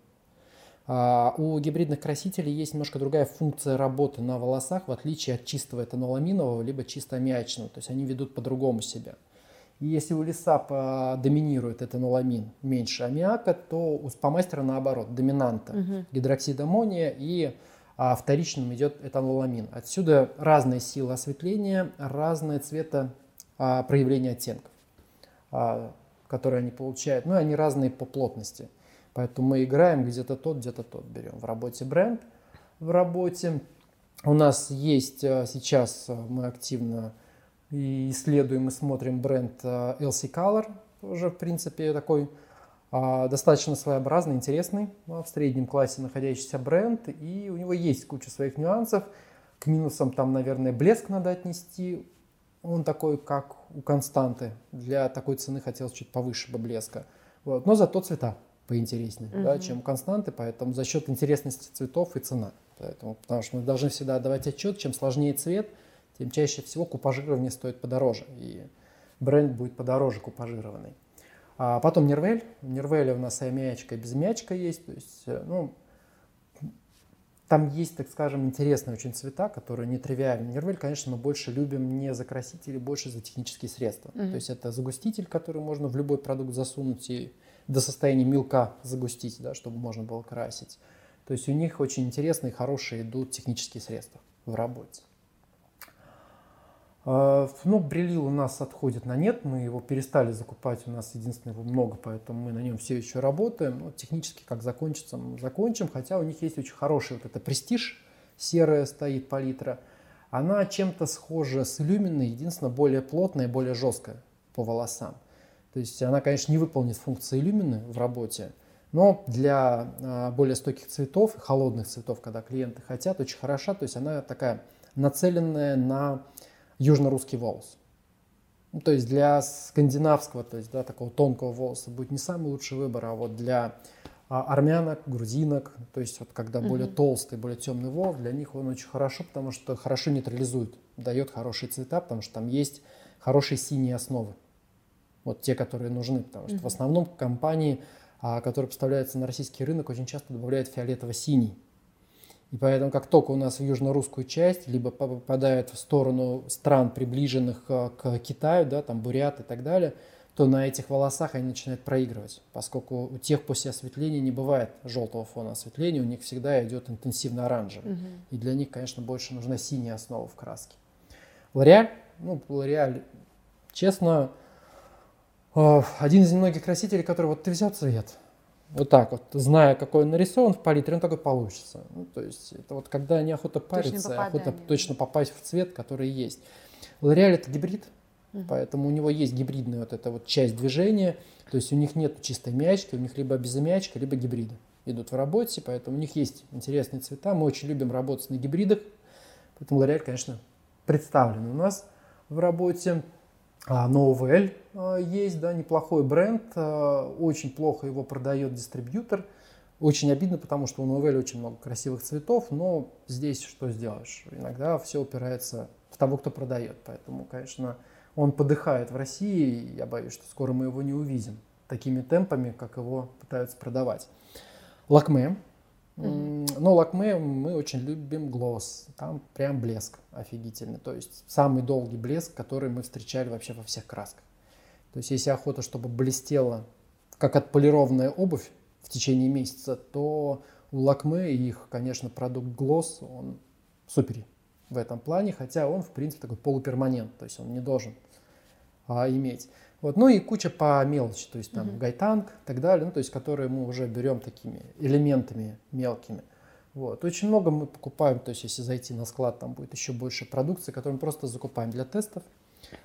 B: А, у гибридных красителей есть немножко другая функция работы на волосах, в отличие от чистого этаноламинового, либо чисто аммиачного. То есть они ведут по-другому себя. И если у лиса доминирует этаноламин меньше аммиака, то у спамастера наоборот, доминанта угу. гидроксид аммония и а, вторичным идет этаноламин. Отсюда разные силы осветления, разные цвета а, проявления оттенков, а, которые они получают. Ну и они разные по плотности. Поэтому мы играем где-то тот, где-то тот берем. В работе бренд, в работе у нас есть а, сейчас, а, мы активно и исследуем и смотрим бренд э, LC Color, тоже, в принципе, такой а, достаточно своеобразный, интересный, в среднем классе находящийся бренд, и у него есть куча своих нюансов. К минусам там, наверное, блеск надо отнести. Он такой, как у Константы. Для такой цены хотелось чуть повыше бы блеска. Вот. Но зато цвета поинтереснее, угу. да, чем у Константы, поэтому за счет интересности цветов и цена. Поэтому, потому что мы должны всегда отдавать отчет, чем сложнее цвет – тем чаще всего купажирование стоит подороже, и бренд будет подороже купажированный. А потом Нервель. В Нервеле у нас и мячка, и без мячка есть. То есть, э, ну, там есть, так скажем, интересные очень цвета, которые нетривиальны. Нервель, конечно, мы больше любим не за красители, больше за технические средства. Mm-hmm. То есть это загуститель, который можно в любой продукт засунуть и до состояния мелка загустить, да, чтобы можно было красить. То есть у них очень интересные, хорошие идут технические средства в работе. А, ну, брелил у нас отходит на нет, мы его перестали закупать, у нас единственное его много, поэтому мы на нем все еще работаем. Но технически как закончится, мы закончим, хотя у них есть очень хороший вот это престиж, серая стоит палитра. Она чем-то схожа с иллюминой, единственное, более плотная и более жесткая по волосам. То есть она, конечно, не выполнит функции иллюмины в работе, но для а, более стойких цветов, холодных цветов, когда клиенты хотят, очень хороша. То есть она такая нацеленная на южно-русский волос. Ну, то есть для скандинавского, то есть да, такого тонкого волоса будет не самый лучший выбор, а вот для а, армянок, грузинок, то есть вот когда угу. более толстый, более темный волос, для них он очень хорошо, потому что хорошо нейтрализует, дает хорошие цвета, потому что там есть хорошие синие основы. Вот те, которые нужны, потому что угу. в основном компании, а, которые поставляются на российский рынок, очень часто добавляют фиолетово-синий. И поэтому, как только у нас в южно-русскую часть, либо попадает в сторону стран, приближенных э, к Китаю, да, там бурят и так далее, то на этих волосах они начинают проигрывать, поскольку у тех после осветления не бывает желтого фона осветления, у них всегда идет интенсивно оранжевый. Угу. И для них, конечно, больше нужна синяя основа в краске. Лореаль, ну, Лореаль, честно, э, один из немногих красителей, который вот ты взял цвет, вот так вот, зная, какой он нарисован в палитре, он такой получится. Ну, то есть это вот когда неохота париться, охота точно попасть в цвет, который есть. Лореаль это гибрид, угу. поэтому у него есть гибридная вот эта вот часть движения, то есть у них нет чистой мячки, у них либо безымячка, либо гибриды идут в работе, поэтому у них есть интересные цвета. Мы очень любим работать на гибридах, поэтому Лореаль, конечно, представлен у нас в работе. А Novell а, есть, да, неплохой бренд, а, очень плохо его продает дистрибьютор. Очень обидно, потому что у Novell очень много красивых цветов, но здесь что сделаешь? Иногда все упирается в того, кто продает. Поэтому, конечно, он подыхает в России, и я боюсь, что скоро мы его не увидим такими темпами, как его пытаются продавать. Лакме Но лакме мы очень любим глосс. Там прям блеск офигительный. То есть самый долгий блеск, который мы встречали вообще во всех красках. То есть если охота, чтобы блестела, как отполированная обувь в течение месяца, то у лакме их, конечно, продукт глосс, он супер в этом плане, хотя он, в принципе, такой полуперманент, то есть он не должен а, иметь. Вот. Ну и куча по мелочи, то есть там угу. гайтанг и так далее, ну, то есть которые мы уже берем такими элементами мелкими. Вот. Очень много мы покупаем, то есть если зайти на склад, там будет еще больше продукции, которую мы просто закупаем для тестов.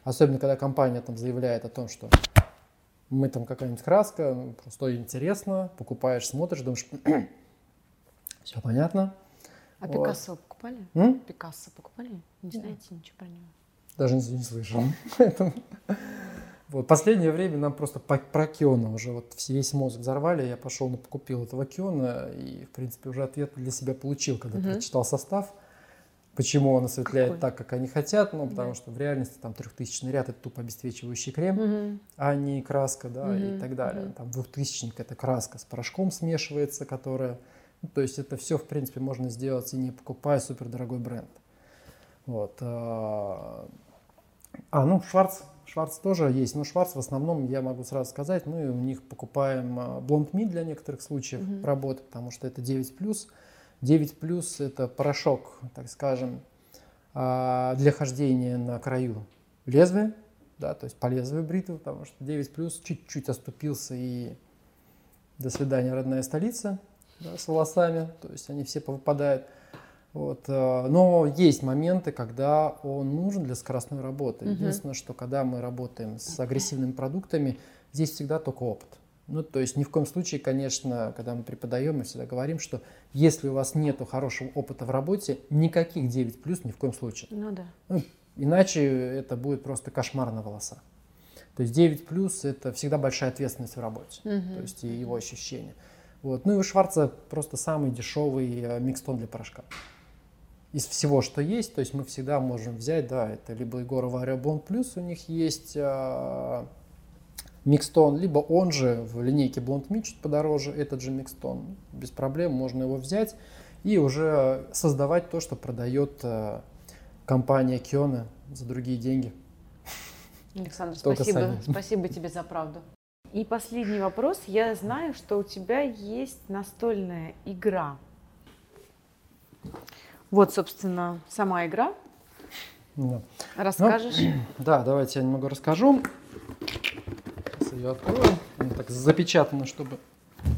B: Особенно, когда компания там заявляет о том, что мы там какая-нибудь краска, ну, просто интересно, покупаешь, смотришь, думаешь, все понятно.
A: А вот. Пикассо покупали? М? Пикассо покупали? Не знаете ничего про него?
B: Даже не, не слышал. Вот, последнее время нам просто про Киона уже вот весь мозг взорвали, я пошел, ну, купил этого Киона и, в принципе, уже ответ для себя получил, когда угу. прочитал состав, почему он осветляет Какой? так, как они хотят, ну, потому да. что в реальности там трехтысячный ряд это тупо обесцвечивающий крем, угу. а не краска, да, угу. и так далее. Угу. Там двухтысячник это краска с порошком смешивается, которая, ну, то есть это все, в принципе, можно сделать и не покупая супердорогой бренд. Вот. А, а ну, Шварц Шварц тоже есть, но Шварц в основном, я могу сразу сказать, мы у них покупаем Blond Me для некоторых случаев mm-hmm. работы, потому что это 9+. 9+, это порошок, так скажем, а, для хождения на краю лезвия, да, то есть по лезвию бритвы, потому что 9+, чуть-чуть оступился и до свидания, родная столица, да, с волосами, то есть они все повыпадают. Вот. Э, но есть моменты, когда он нужен для скоростной работы. Угу. Единственное, что когда мы работаем с агрессивными продуктами, здесь всегда только опыт. Ну, то есть ни в коем случае, конечно, когда мы преподаем, мы всегда говорим, что если у вас нет хорошего опыта в работе, никаких 9 плюс ни в коем случае.
A: Ну да.
B: Ну, иначе это будет просто кошмар на волосах. То есть 9 плюс это всегда большая ответственность в работе. Угу. То есть и его ощущения. Вот. Ну и у Шварца просто самый дешевый э, микстон для порошка из всего, что есть, то есть мы всегда можем взять, да, это либо Егорова Аэроблон Плюс, у них есть а, микстон, либо он же в линейке Blond Me чуть подороже, этот же микстон, без проблем можно его взять и уже создавать то, что продает а, компания Киона за другие деньги.
A: Александр, спасибо, сами. спасибо тебе за правду. И последний вопрос. Я знаю, что у тебя есть настольная игра. Вот, собственно, сама игра.
B: Да.
A: Расскажешь?
B: Ну, да, давайте я немного расскажу. Сейчас ее открою. Она так запечатана, чтобы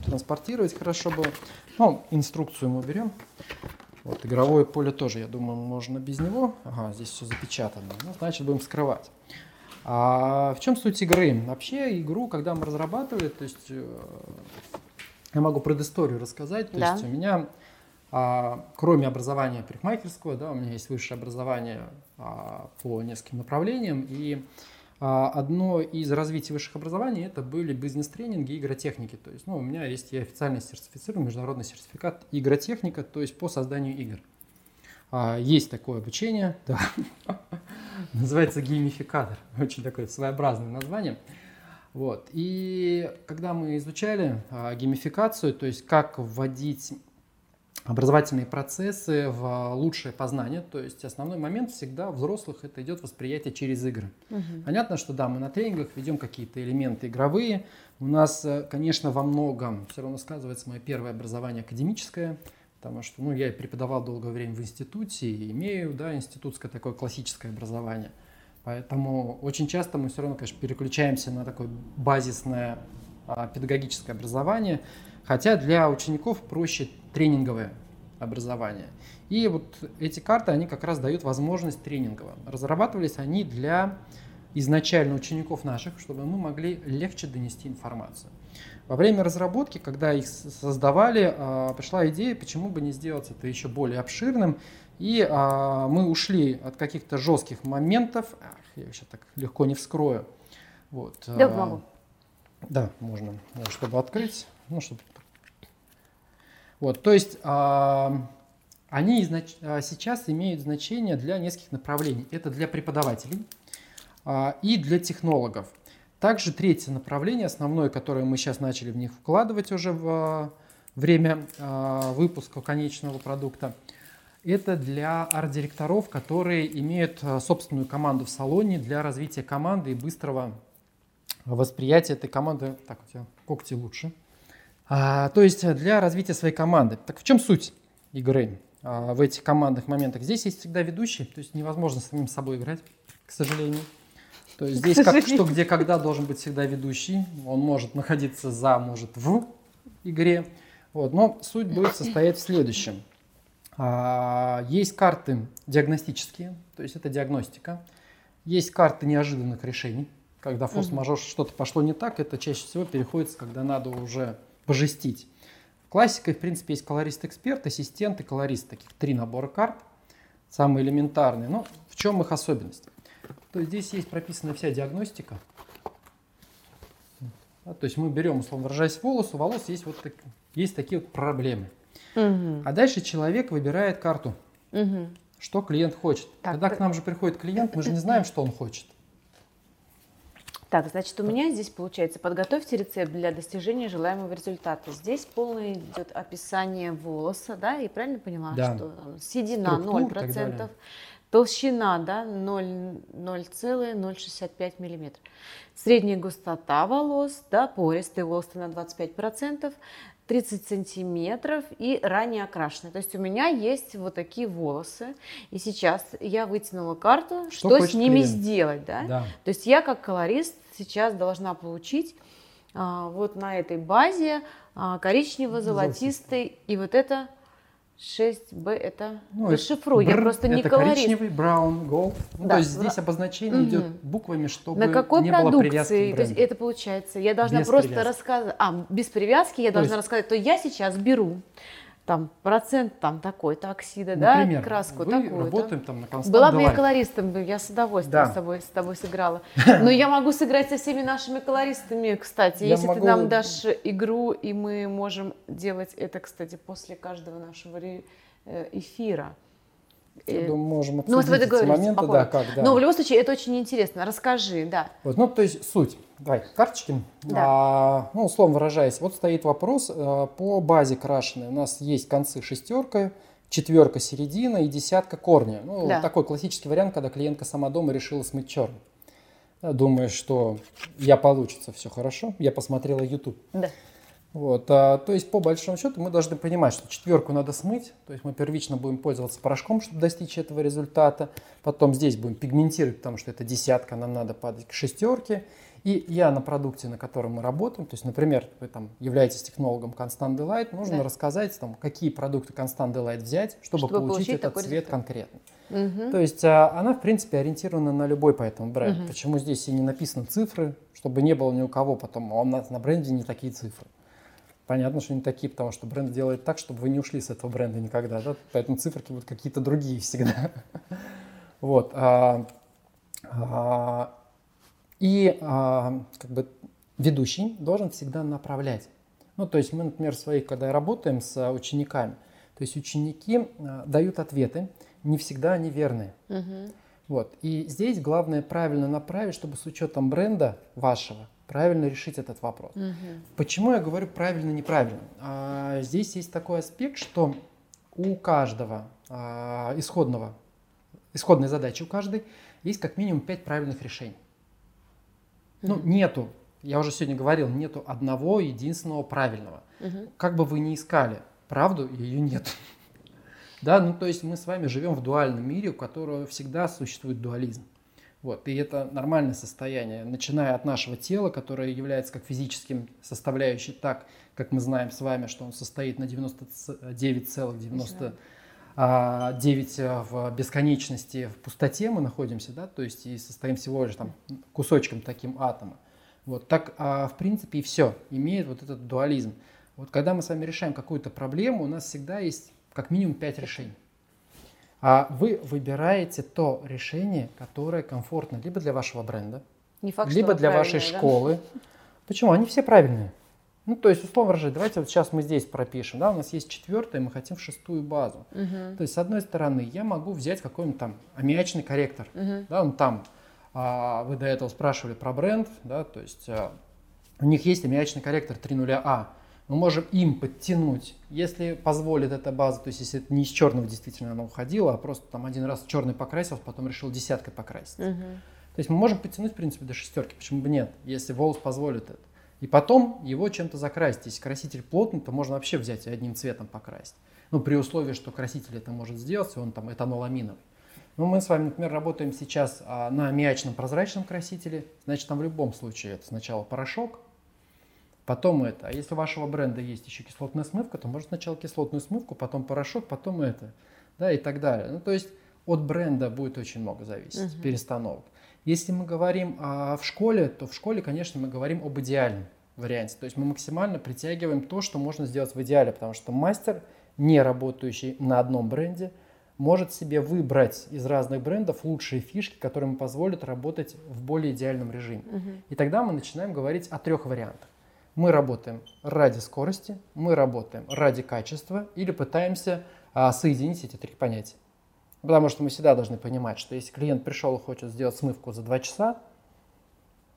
B: транспортировать хорошо было. Ну, инструкцию мы берем. Вот, игровое поле тоже, я думаю, можно без него. Ага, здесь все запечатано. Ну, значит, будем скрывать. А в чем суть игры? Вообще игру, когда мы разрабатывали, то есть э, я могу предысторию рассказать. То
A: Да.
B: есть у меня, а, кроме образования парикмахерского, да, у меня есть высшее образование а, по нескольким направлениям. И а, одно из развитий высших образований это были бизнес-тренинги и игротехники. То есть, ну, у меня есть и официально сертифицированный международный сертификат игротехника, то есть по созданию игр. А, Есть такое обучение, да. называется геймификатор, очень такое своеобразное название. Вот. И когда мы изучали а, геймификацию, то есть как вводить образовательные процессы в лучшее познание, то есть основной момент всегда взрослых это идет восприятие через игры.
A: Мгм.
B: Понятно, что да, мы на тренингах ведем какие-то элементы игровые. У нас, э, конечно, во многом все равно сказывается мое первое образование академическое, потому что ну, я преподавал долгое время в институте и имею да, институтское такое классическое образование. Поэтому очень часто мы все равно, конечно, переключаемся на такое базисное а, педагогическое образование, хотя для учеников проще тренинговое образование. И вот эти карты, они как раз дают возможность тренингового. Разрабатывались они для изначально учеников наших, чтобы мы могли легче донести информацию. Во время разработки, когда их создавали, а, пришла идея, почему бы не сделать это еще более обширным. И а, мы ушли от каких-то жестких моментов. Ах, я сейчас так легко не вскрою. Вот.
A: Да,
B: а,
A: помогу.
B: Да, можно, чтобы открыть. Ну, чтобы... Вот, то есть а, они изнач- а, сейчас имеют значение для нескольких направлений. Это для преподавателей а, и для технологов. Также третье направление, основное, которое мы сейчас начали в них вкладывать уже в а, время а, выпуска конечного продукта, это для арт-директоров, которые имеют а, собственную команду в салоне для развития команды и быстрого восприятия этой команды. Так, у тебя когти лучше. А, то есть э, для развития своей команды. Так в чем суть игры а, в этих командных моментах? Здесь есть всегда ведущий, то есть невозможно самим собой играть, к сожалению. То есть здесь как что, где, когда должен быть всегда ведущий. Он может находиться за, может в игре. Вот. Но суть будет состоять в следующем. А, Есть карты диагностические, то есть это диагностика. Есть карты неожиданных решений. Когда форс-мажор что-то пошло не так, это чаще всего переходит, когда надо уже пожестить. Классикой, в принципе, есть колорист-эксперт, ассистент и колорист. Таких три набора карт, самые элементарные. Но в чем их особенность? То есть здесь есть прописана вся диагностика. Да, то есть мы берем, условно выражаясь, волос, у волос есть вот так- есть такие вот проблемы.
A: Мгм.
B: А дальше человек выбирает карту,
A: Мгм.
B: что клиент хочет.
A: Так,
B: Когда к нам же приходит клиент, мы же не знаем, что он хочет.
A: Так, значит, у меня здесь получается, подготовьте рецепт для достижения желаемого результата. Здесь полное идет описание волоса, да, и правильно поняла,
B: Да.
A: что там седина
B: Структур и так
A: 0%,
B: далее.
A: толщина, да, 0 0,065 миллиметров. Средняя густота волос, да, пористые волосы на 25%, 30 сантиметров и ранее окрашенные. То есть у меня есть вот такие волосы, и сейчас я вытянула карту,
B: Что
A: что, с ними
B: клиент.
A: сделать, да?
B: Да.
A: То есть я как колорист сейчас должна получить а, вот на этой базе а, коричнево-золотистый и вот это 6Б, это
B: Ну,
A: расшифруй, я
B: бр-
A: просто не
B: это
A: колорист.
B: коричневый, браун, голд. Ну,
A: Да,
B: то есть здесь обозначение
A: Мгм.
B: идет буквами, чтобы
A: На какой
B: не было привязки
A: продукции? То есть это получается, я должна
B: Без
A: просто
B: привязки.
A: рассказать, а, без привязки я
B: То
A: должна
B: есть-
A: рассказать, то я сейчас беру там процент там такой-то оксида, да,
B: Например,
A: краску
B: вы
A: такую.
B: работаем там на констант
A: Была бы я колористом, я с удовольствием
B: Да.
A: с, тобой, с тобой сыграла. Но я могу сыграть со всеми нашими колористами, кстати.
B: Я
A: Если
B: могу-
A: ты нам дашь игру, и мы можем делать это, кстати, после каждого нашего э, эфира.
B: Я
A: Э,
B: думаю, можем
A: Ну, вот
B: обсудить эти моменты,
A: по
B: да, как, да.
A: Но в любом случае это очень интересно. Расскажи, да.
B: Вот, ну, то есть суть. Давай, карточки.
A: Да.
B: А, ну, условно выражаясь, вот стоит вопрос а, по базе крашеной. У нас есть концы шестерка, четверка середина и десятка корня. Ну,
A: Да.
B: такой классический вариант, когда клиентка сама дома решила смыть черный. Думаю, что я получится все хорошо. Я посмотрела YouTube.
A: Да.
B: Вот, а, то есть, по большому счету, мы должны понимать, что четверку надо смыть. То есть, мы первично будем пользоваться порошком, чтобы достичь этого результата. Потом здесь будем пигментировать, потому что это десятка, нам надо падать к шестерке. И я на продукте, на котором мы работаем, то есть, например, вы там являетесь технологом Constant Delight, нужно да. рассказать, там, какие продукты Constant Delight взять, чтобы, чтобы получить, получить этот цвет результат. конкретно. Угу. То есть а, она, в принципе, ориентирована на любой поэтому бренд. Угу. Почему здесь и не написаны цифры, чтобы не было ни у кого потом, а у нас на бренде не такие цифры. Понятно, что не такие, потому что бренд делает так, чтобы вы не ушли с этого бренда никогда, да? поэтому циферки будут какие-то другие всегда. Вот. А, а, и а, как бы ведущий должен всегда направлять. Ну, то есть мы, например, своих, когда работаем с учениками, то есть ученики дают ответы, не всегда они верные. Угу. Вот. И здесь главное правильно направить, чтобы с учетом бренда вашего правильно решить этот вопрос. Угу. Почему я говорю правильно-неправильно? А, здесь есть такой аспект, что у каждого а, исходного, исходной задачи у каждой есть как минимум пять правильных решений. Угу. Ну, нету, я уже сегодня говорил, нету одного единственного правильного. Угу. Как бы вы ни искали правду, ее нет. Да, ну то есть мы с вами живем в дуальном мире, у которого всегда существует дуализм. Вот, и это нормальное состояние, начиная от нашего тела, которое является как физическим составляющей, так как мы знаем с вами, что он состоит на 99,99 9 а, в бесконечности, в пустоте мы находимся, да, то есть и состоим всего лишь там кусочком таким атома. Вот так, а, в принципе, и все имеет вот этот дуализм. Вот когда мы с вами решаем какую-то проблему, у нас всегда есть как минимум 5 решений а вы выбираете то решение, которое комфортно либо для вашего бренда, Не факт, либо для вашей школы. Да? Почему? Они все правильные. Ну, то есть, условно говоря, давайте вот сейчас мы здесь пропишем, да, у нас есть четвертая, мы хотим шестую базу. Угу. То есть, с одной стороны, я могу взять какой-нибудь там аммиачный корректор, угу. да, он там, а, вы до этого спрашивали про бренд, да, то есть, а, у них есть аммиачный корректор 3.0А, мы можем им подтянуть, если позволит эта база, то есть если это не из черного действительно она уходила, а просто там один раз черный покрасился, потом решил десяткой покрасить. Угу. То есть мы можем подтянуть, в принципе, до шестерки, почему бы нет, если волос позволит это. И потом его чем-то закрасить. Если краситель плотный, то можно вообще взять и одним цветом покрасить. Ну, при условии, что краситель это может сделать, он там этаноламиновый. Ну, мы с вами, например, работаем сейчас а, на аммиачном прозрачном красителе. Значит, там в любом случае это сначала порошок, потом это. А если у вашего бренда есть еще кислотная смывка, то можно сначала кислотную смывку, потом порошок, потом это, да, и так далее. Ну, то есть от бренда будет очень много зависеть, угу. перестановок. Если мы говорим а, в школе, то в школе, конечно, мы говорим об идеальном варианте. То есть мы максимально притягиваем то, что можно сделать в идеале, потому что мастер, не работающий на одном бренде, может себе выбрать из разных брендов лучшие фишки, которые ему позволят работать в более идеальном режиме. Угу. И тогда мы начинаем говорить о трех вариантах. Мы работаем ради скорости, мы работаем ради качества или пытаемся а, соединить эти три понятия. Потому что мы всегда должны понимать, что если клиент пришел и хочет сделать смывку за 2 часа,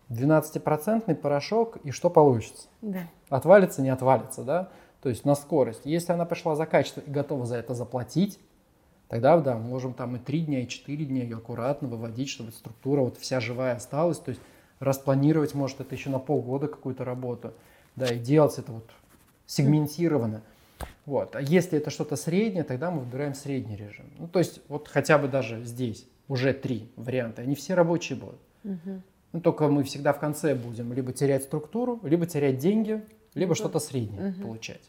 B: 12% порошок, и что получится? Да. Отвалится, не отвалится, да? То есть на скорость. Если она пришла за качество и готова за это заплатить, тогда да, мы можем там и 3 дня, и 4 дня ее аккуратно выводить, чтобы структура вот вся живая осталась. То есть распланировать, может, это еще на полгода какую-то работу да, и делать это вот сегментированно. Вот. А если это что-то среднее, тогда мы выбираем средний режим. Ну, то есть вот хотя бы даже здесь уже три варианта, они все рабочие будут. Угу. Ну, только мы всегда в конце будем либо терять структуру, либо терять деньги, либо угу. что-то среднее угу. получать.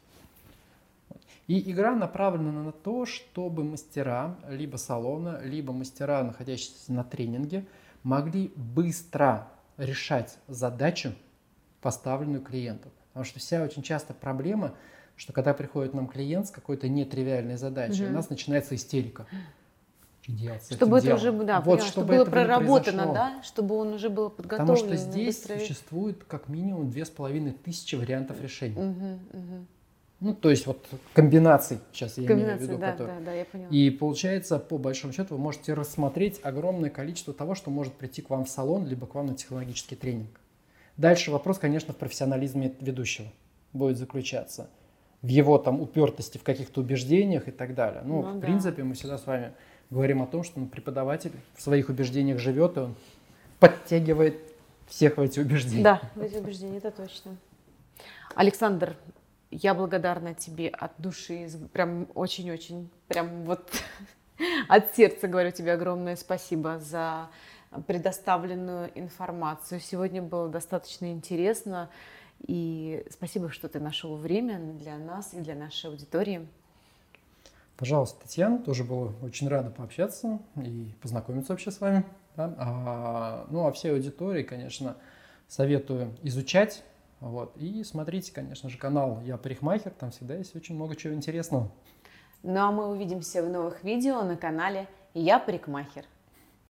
B: И игра направлена на то, чтобы мастера, либо салона, либо мастера, находящиеся на тренинге, могли быстро решать задачу, поставленную клиенту. Потому что вся очень часто проблема, что когда приходит нам клиент с какой-то нетривиальной задачей, угу. у нас начинается истерика.
A: чтобы это делом? уже да, вот, поняла, чтобы, было проработано, да, чтобы он уже был подготовлен.
B: Потому что здесь быстро... существует как минимум две с половиной тысячи вариантов решений. Угу, угу. Ну, то есть вот комбинаций, сейчас я имею в виду. Да, которые... да, да, я поняла. И получается, по большому счету, вы можете рассмотреть огромное количество того, что может прийти к вам в салон, либо к вам на технологический тренинг. Дальше вопрос, конечно, в профессионализме ведущего будет заключаться. В его там упертости в каких-то убеждениях и так далее. Ну, ну в да. принципе, мы всегда с вами говорим о том, что ну, преподаватель в своих убеждениях живет, и он подтягивает всех в эти убеждения.
A: Да, в эти убеждения, это точно. Александр, я благодарна тебе от души, прям очень-очень, прям вот от сердца говорю тебе огромное спасибо за предоставленную информацию. Сегодня было достаточно интересно. И спасибо, что ты нашел время для нас и для нашей аудитории.
B: Пожалуйста, Татьяна, тоже было очень рада пообщаться и познакомиться вообще с вами. Да? А, ну, а всей аудитории, конечно, советую изучать. Вот, и смотрите, конечно же, канал «Я парикмахер», там всегда есть очень много чего интересного.
A: Ну а мы увидимся в новых видео на канале «Я парикмахер».